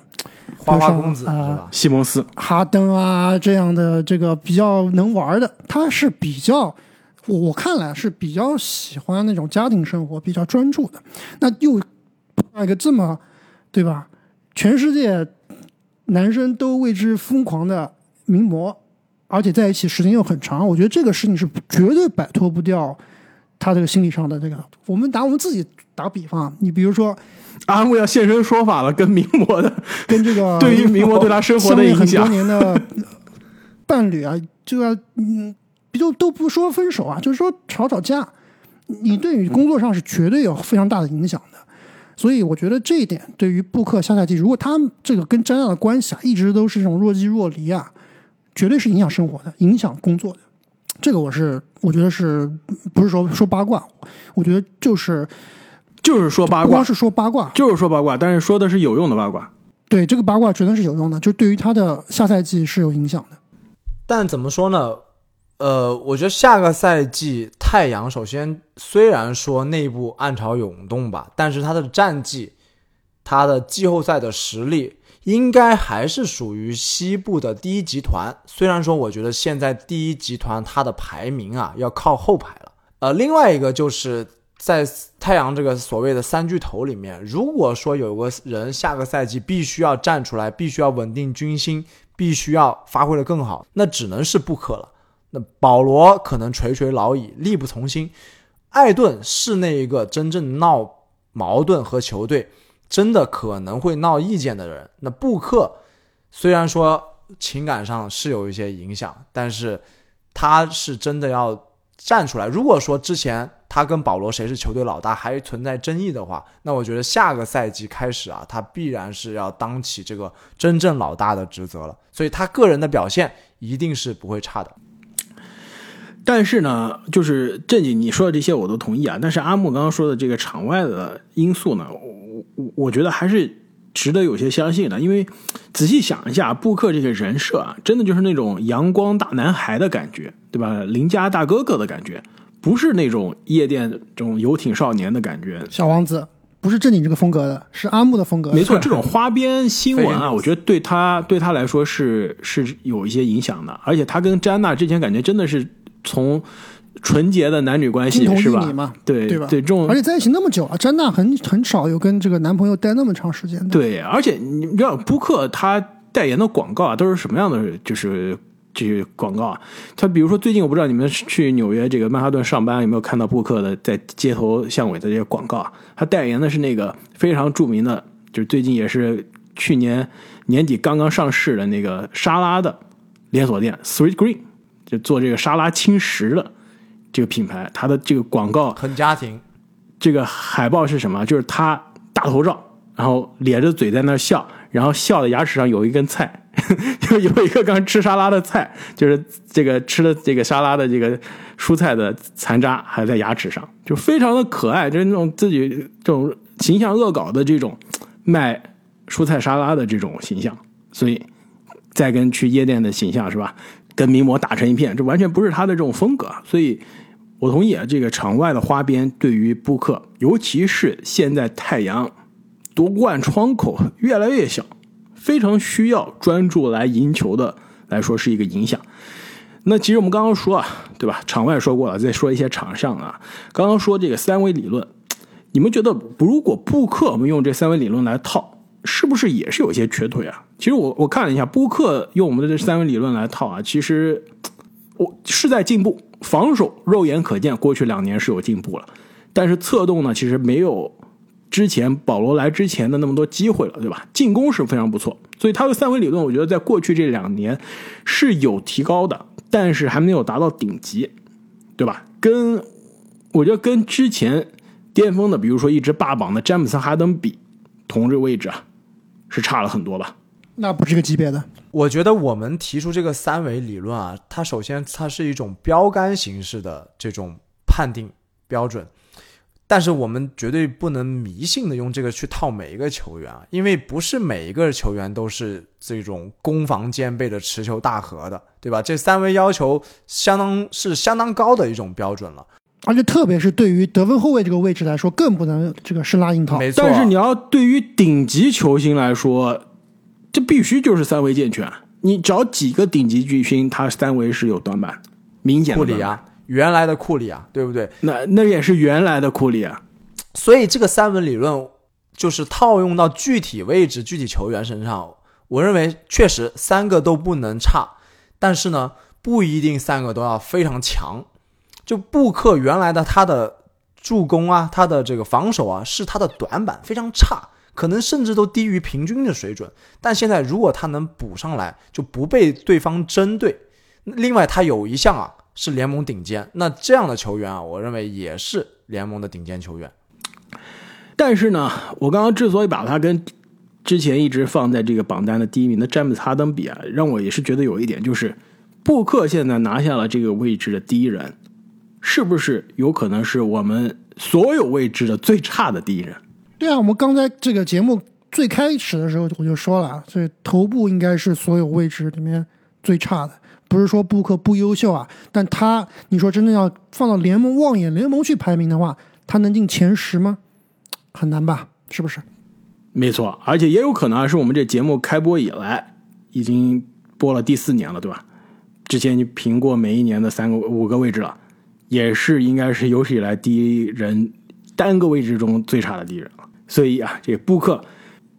花花公子啊，西蒙斯、哈登啊这样的这个比较能玩的。他是比较，我我看来是比较喜欢那种家庭生活，比较专注的。那又一个这么对吧？全世界。男生都为之疯狂的名模，而且在一起时间又很长，我觉得这个事情是绝对摆脱不掉他这个心理上的这个。我们打我们自己打比方，你比如说阿木要现身说法了，跟名模的，跟这个 对于名模对他生活的影响，很多年的伴侣啊，就要嗯，就都不说分手啊，就是说吵吵架，你对于工作上是绝对有非常大的影响的。所以我觉得这一点对于布克下赛季，如果他这个跟詹纳的关系啊，一直都是这种若即若离啊，绝对是影响生活的，影响工作的。这个我是我觉得是不是说说八卦？我觉得就是就是说八卦，光是说八卦，就是说八卦，但是说的是有用的八卦。对这个八卦绝对是有用的，就对于他的下赛季是有影响的。但怎么说呢？呃，我觉得下个赛季太阳首先虽然说内部暗潮涌动吧，但是他的战绩、他的季后赛的实力应该还是属于西部的第一集团。虽然说我觉得现在第一集团它的排名啊要靠后排了。呃，另外一个就是在太阳这个所谓的三巨头里面，如果说有个人下个赛季必须要站出来，必须要稳定军心，必须要发挥的更好，那只能是布克了。那保罗可能垂垂老矣，力不从心。艾顿是那一个真正闹矛盾和球队真的可能会闹意见的人。那布克虽然说情感上是有一些影响，但是他是真的要站出来。如果说之前他跟保罗谁是球队老大还存在争议的话，那我觉得下个赛季开始啊，他必然是要当起这个真正老大的职责了。所以他个人的表现一定是不会差的。但是呢，就是正经你说的这些我都同意啊。但是阿木刚刚说的这个场外的因素呢，我我我觉得还是值得有些相信的。因为仔细想一下，布克这个人设啊，真的就是那种阳光大男孩的感觉，对吧？邻家大哥哥的感觉，不是那种夜店这种游艇少年的感觉。小王子不是正经这个风格的，是阿木的风格。没错，这种花边新闻啊，我觉得对他对他来说是是有一些影响的。而且他跟詹娜之前感觉真的是。从纯洁的男女关系是吧？对对吧？对这种，而且在一起那么久了，詹娜很很少有跟这个男朋友待那么长时间的。对，而且你知道，布克他代言的广告啊，都是什么样的？就是这些广告啊，他比如说最近我不知道你们去纽约这个曼哈顿上班有没有看到布克的在街头巷尾的这些广告啊？他代言的是那个非常著名的，就是最近也是去年年底刚刚上市的那个沙拉的连锁店 Sweet Green。就做这个沙拉轻食的这个品牌，它的这个广告很家庭。这个海报是什么？就是他大头照，然后咧着嘴在那笑，然后笑的牙齿上有一根菜，就有一个刚吃沙拉的菜，就是这个吃的这个沙拉的这个蔬菜的残渣还在牙齿上，就非常的可爱，就是那种自己这种形象恶搞的这种卖蔬菜沙拉的这种形象，所以再跟去夜店的形象是吧？跟名模打成一片，这完全不是他的这种风格，所以我同意啊。这个场外的花边对于布克，尤其是现在太阳夺冠窗口越来越小，非常需要专注来赢球的来说是一个影响。那其实我们刚刚说啊，对吧？场外说过了，再说一些场上啊。刚刚说这个三维理论，你们觉得如果布克我们用这三维理论来套？是不是也是有些瘸腿啊？其实我我看了一下，布克用我们的这三维理论来套啊，其实我是在进步，防守肉眼可见，过去两年是有进步了，但是策动呢，其实没有之前保罗来之前的那么多机会了，对吧？进攻是非常不错，所以他的三维理论，我觉得在过去这两年是有提高的，但是还没有达到顶级，对吧？跟我觉得跟之前巅峰的，比如说一直霸榜的詹姆斯哈登比，同这个位置啊。是差了很多吧？那不是一个级别的。我觉得我们提出这个三维理论啊，它首先它是一种标杆形式的这种判定标准，但是我们绝对不能迷信的用这个去套每一个球员啊，因为不是每一个球员都是这种攻防兼备的持球大核的，对吧？这三维要求相当是相当高的一种标准了。而且特别是对于得分后卫这个位置来说，更不能这个生拉硬套。没错，但是你要对于顶级球星来说，这必须就是三维健全。你找几个顶级巨星，他三维是有短板，明显的。库里啊，原来的库里啊，对不对？那那也是原来的库里啊。所以这个三维理论就是套用到具体位置、具体球员身上，我认为确实三个都不能差，但是呢，不一定三个都要非常强。就布克原来的他的助攻啊，他的这个防守啊，是他的短板，非常差，可能甚至都低于平均的水准。但现在如果他能补上来，就不被对方针对。另外，他有一项啊是联盟顶尖，那这样的球员啊，我认为也是联盟的顶尖球员。但是呢，我刚刚之所以把他跟之前一直放在这个榜单的第一名的詹姆斯哈登比啊，让我也是觉得有一点，就是布克现在拿下了这个位置的第一人，是不是有可能是我们所有位置的最差的第一人？对啊，我们刚才这个节目最开始的时候我就说了，所以头部应该是所有位置里面最差的。不是说布克不优秀啊，但他你说真的要放到联盟望眼联盟去排名的话，他能进前十吗？很难吧？是不是？没错，而且也有可能啊是我们这节目开播以来已经播了第四年了，对吧？之前你评过每一年的三个五个位置了，也是应该是有史以来第一人单个位置中最差的第一人了。所以啊，这布克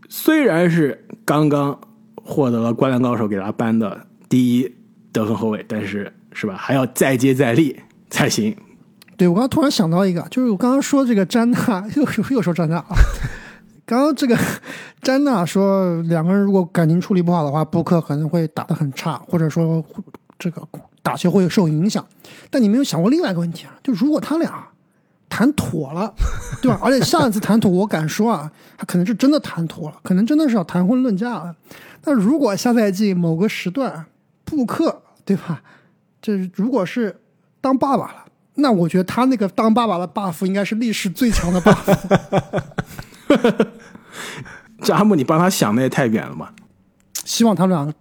虽然是刚刚获得了灌篮高手给他颁的第一。得分后卫，但是是吧，还要再接再厉才行。对我刚突然想到一个，就是我刚刚说这个詹娜又又说詹娜啊。刚刚这个詹娜说两个人如果感情处理不好的话，布克可能会打得很差，或者说这个打球会受影响。但你没有想过另外一个问题啊？就如果他俩谈妥了，对吧？而且上一次谈妥，我敢说啊，他可能是真的谈妥了，可能真的是要谈婚论嫁了。但如果下赛季某个时段，布克对吧？这如果是当爸爸了，那我觉得他那个当爸爸的 buff 应该是历史最强的 buff。这阿木，你帮他想的也太远了吧！希望他们俩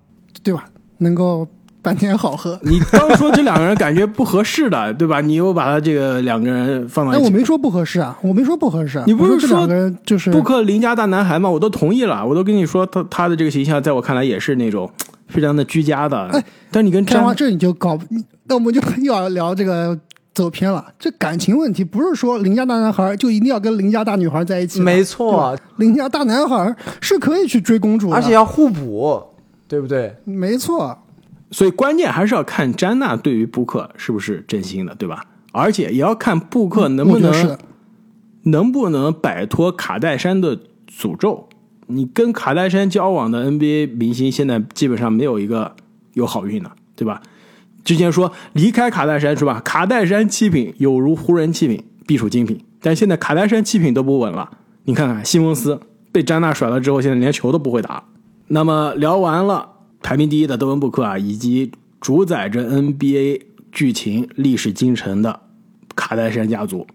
对吧，能够半天好喝。你刚说这两个人感觉不合适的，对吧？你又把他这个两个人放到……哎，我没说不合适啊，我没说不合适。你不是说两个人就是布克邻家大男孩吗？我都同意了，我都跟你说，他他的这个形象在我看来也是那种。非常的居家的，哎，但你跟看完这你就搞，那我们就又要聊这个走偏了。这感情问题不是说邻家大男孩就一定要跟邻家大女孩在一起，没错，邻家大男孩是可以去追公主，而且要互补，对不对？没错，所以关键还是要看詹娜对于布克是不是真心的，对吧？而且也要看布克能不能能不能摆脱卡戴珊的诅咒。你跟卡戴珊交往的 NBA 明星，现在基本上没有一个有好运的，对吧？之前说离开卡戴珊是吧？卡戴珊七品有如湖人七品，必属精品。但现在卡戴珊七品都不稳了，你看看西蒙斯被詹娜甩了之后，现在连球都不会打。那么聊完了排名第一的德文布克啊，以及主宰着 NBA 剧情历史进程的卡戴珊家族，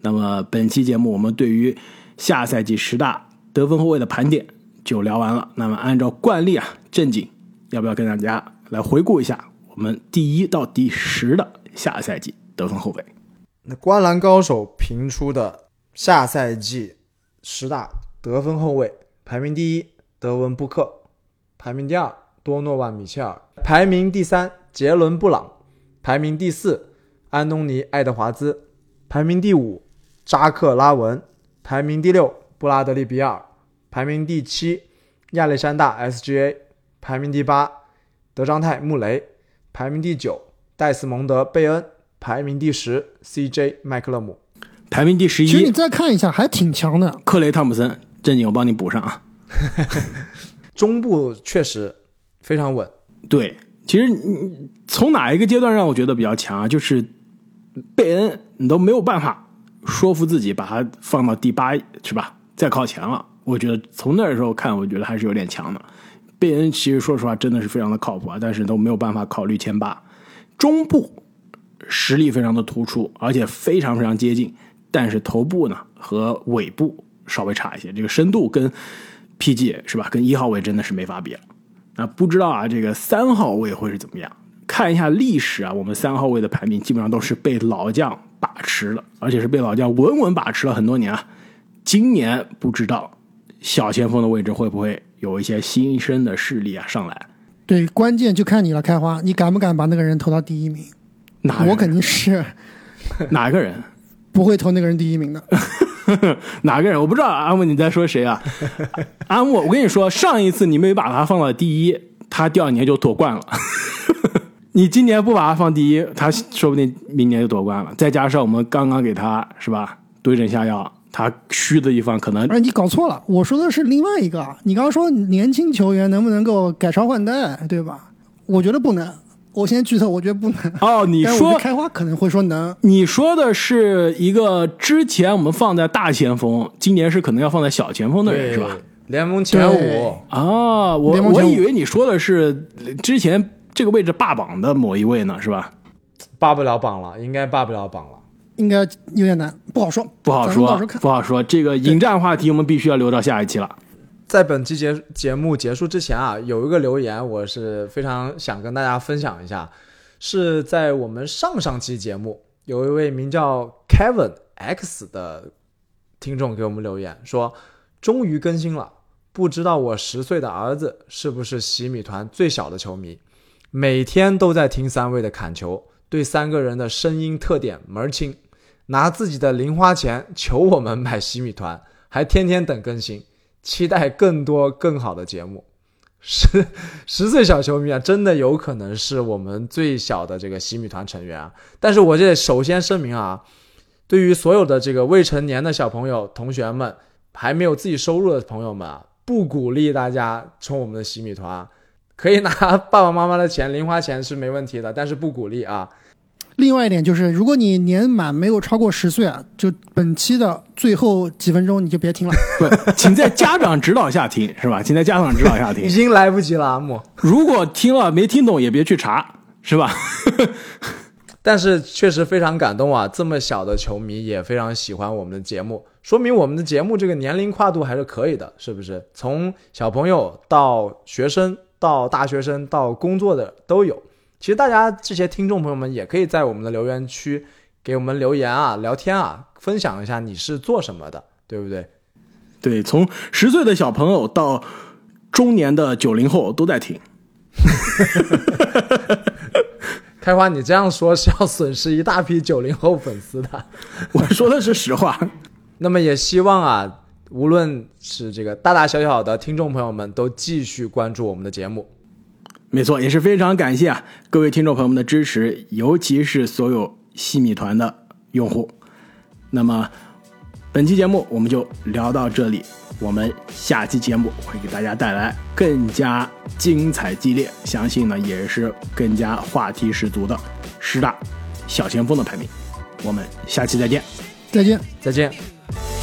那么本期节目我们对于下赛季十大。得分后卫的盘点就聊完了。那么按照惯例啊，正经要不要跟大家来回顾一下我们第一到第十的下赛季得分后卫？那观澜高手评出的下赛季十大得分后卫排名第一，德文布克；排名第二，多诺万米切尔；排名第三，杰伦布朗；排名第四，安东尼爱德华兹；排名第五，扎克拉文；排名第六，布拉德利比尔。排名第七，亚历山大 SGA；排名第八，德章泰穆雷；排名第九，戴斯蒙德贝恩；排名第十，CJ 麦克勒姆；排名第十一。其实你再看一下，还挺强的。克雷汤普森，正经我帮你补上啊。中部确实非常稳。对，其实从哪一个阶段让我觉得比较强啊？就是贝恩，你都没有办法说服自己把他放到第八，是吧？再靠前了。我觉得从那时候看，我觉得还是有点强的。贝恩其实说实话真的是非常的靠谱啊，但是都没有办法考虑前八。中部实力非常的突出，而且非常非常接近，但是头部呢和尾部稍微差一些。这个深度跟 PG 是吧？跟一号位真的是没法比了。那不知道啊，这个三号位会是怎么样？看一下历史啊，我们三号位的排名基本上都是被老将把持了，而且是被老将稳稳把持了很多年啊。今年不知道。小前锋的位置会不会有一些新生的势力啊上来？对，关键就看你了，开花，你敢不敢把那个人投到第一名？哪？我肯定是。哪个人？不会投那个人第一名的。哪个人？我不知道。阿木，你在说谁啊？阿木，我跟你说，上一次你没把他放到第一，他第二年就夺冠了。你今年不把他放第一，他说不定明年就夺冠了。再加上我们刚刚给他是吧对症下药。他虚的地方可能，哎，你搞错了，我说的是另外一个。你刚刚说年轻球员能不能够改朝换代，对吧？我觉得不能。我先剧透，我觉得不能。哦，你说开花可能会说能。你说的是一个之前我们放在大前锋，今年是可能要放在小前锋的人是吧？联盟前对五，啊，我我以为你说的是之前这个位置霸榜的某一位呢，是吧？霸不了榜了，应该霸不了榜了。应该有点难，不好说，不好说。不好说。这个引战话题我们必须要留到下一期了。在本期节节目结束之前啊，有一个留言我是非常想跟大家分享一下，是在我们上上期节目，有一位名叫 Kevin X 的听众给我们留言说，终于更新了，不知道我十岁的儿子是不是洗米团最小的球迷，每天都在听三位的砍球，对三个人的声音特点门儿清，拿自己的零花钱求我们买洗米团，还天天等更新。期待更多更好的节目。十十岁小球迷啊，真的有可能是我们最小的这个洗米团成员啊。但是我这首先声明啊，对于所有的这个未成年的小朋友、同学们，还没有自己收入的朋友们啊，不鼓励大家充我们的洗米团。可以拿爸爸妈妈的钱、零花钱是没问题的，但是不鼓励啊。另外一点就是，如果你年满没有超过十岁啊，就本期的最后几分钟你就别听了。不，请在家长指导下听，是吧？请在家长指导下听 已。经来不及了，阿木。如果听了没听懂，也别去查，是吧？但是确实非常感动啊！这么小的球迷也非常喜欢我们的节目，说明我们的节目这个年龄跨度还是可以的，是不是？从小朋友到学生，到大学生，到工作的都有。其实大家这些听众朋友们也可以在我们的留言区给我们留言啊、聊天啊，分享一下你是做什么的，对不对？对，从十岁的小朋友到中年的九零后都在听。开花，你这样说是要损失一大批九零后粉丝的。我说的是实话。那么也希望啊，无论是这个大大小小的听众朋友们，都继续关注我们的节目。没错，也是非常感谢啊各位听众朋友们的支持，尤其是所有西米团的用户。那么本期节目我们就聊到这里，我们下期节目会给大家带来更加精彩激烈，相信呢也是更加话题十足的十大小前锋的排名。我们下期再见。再见。再见。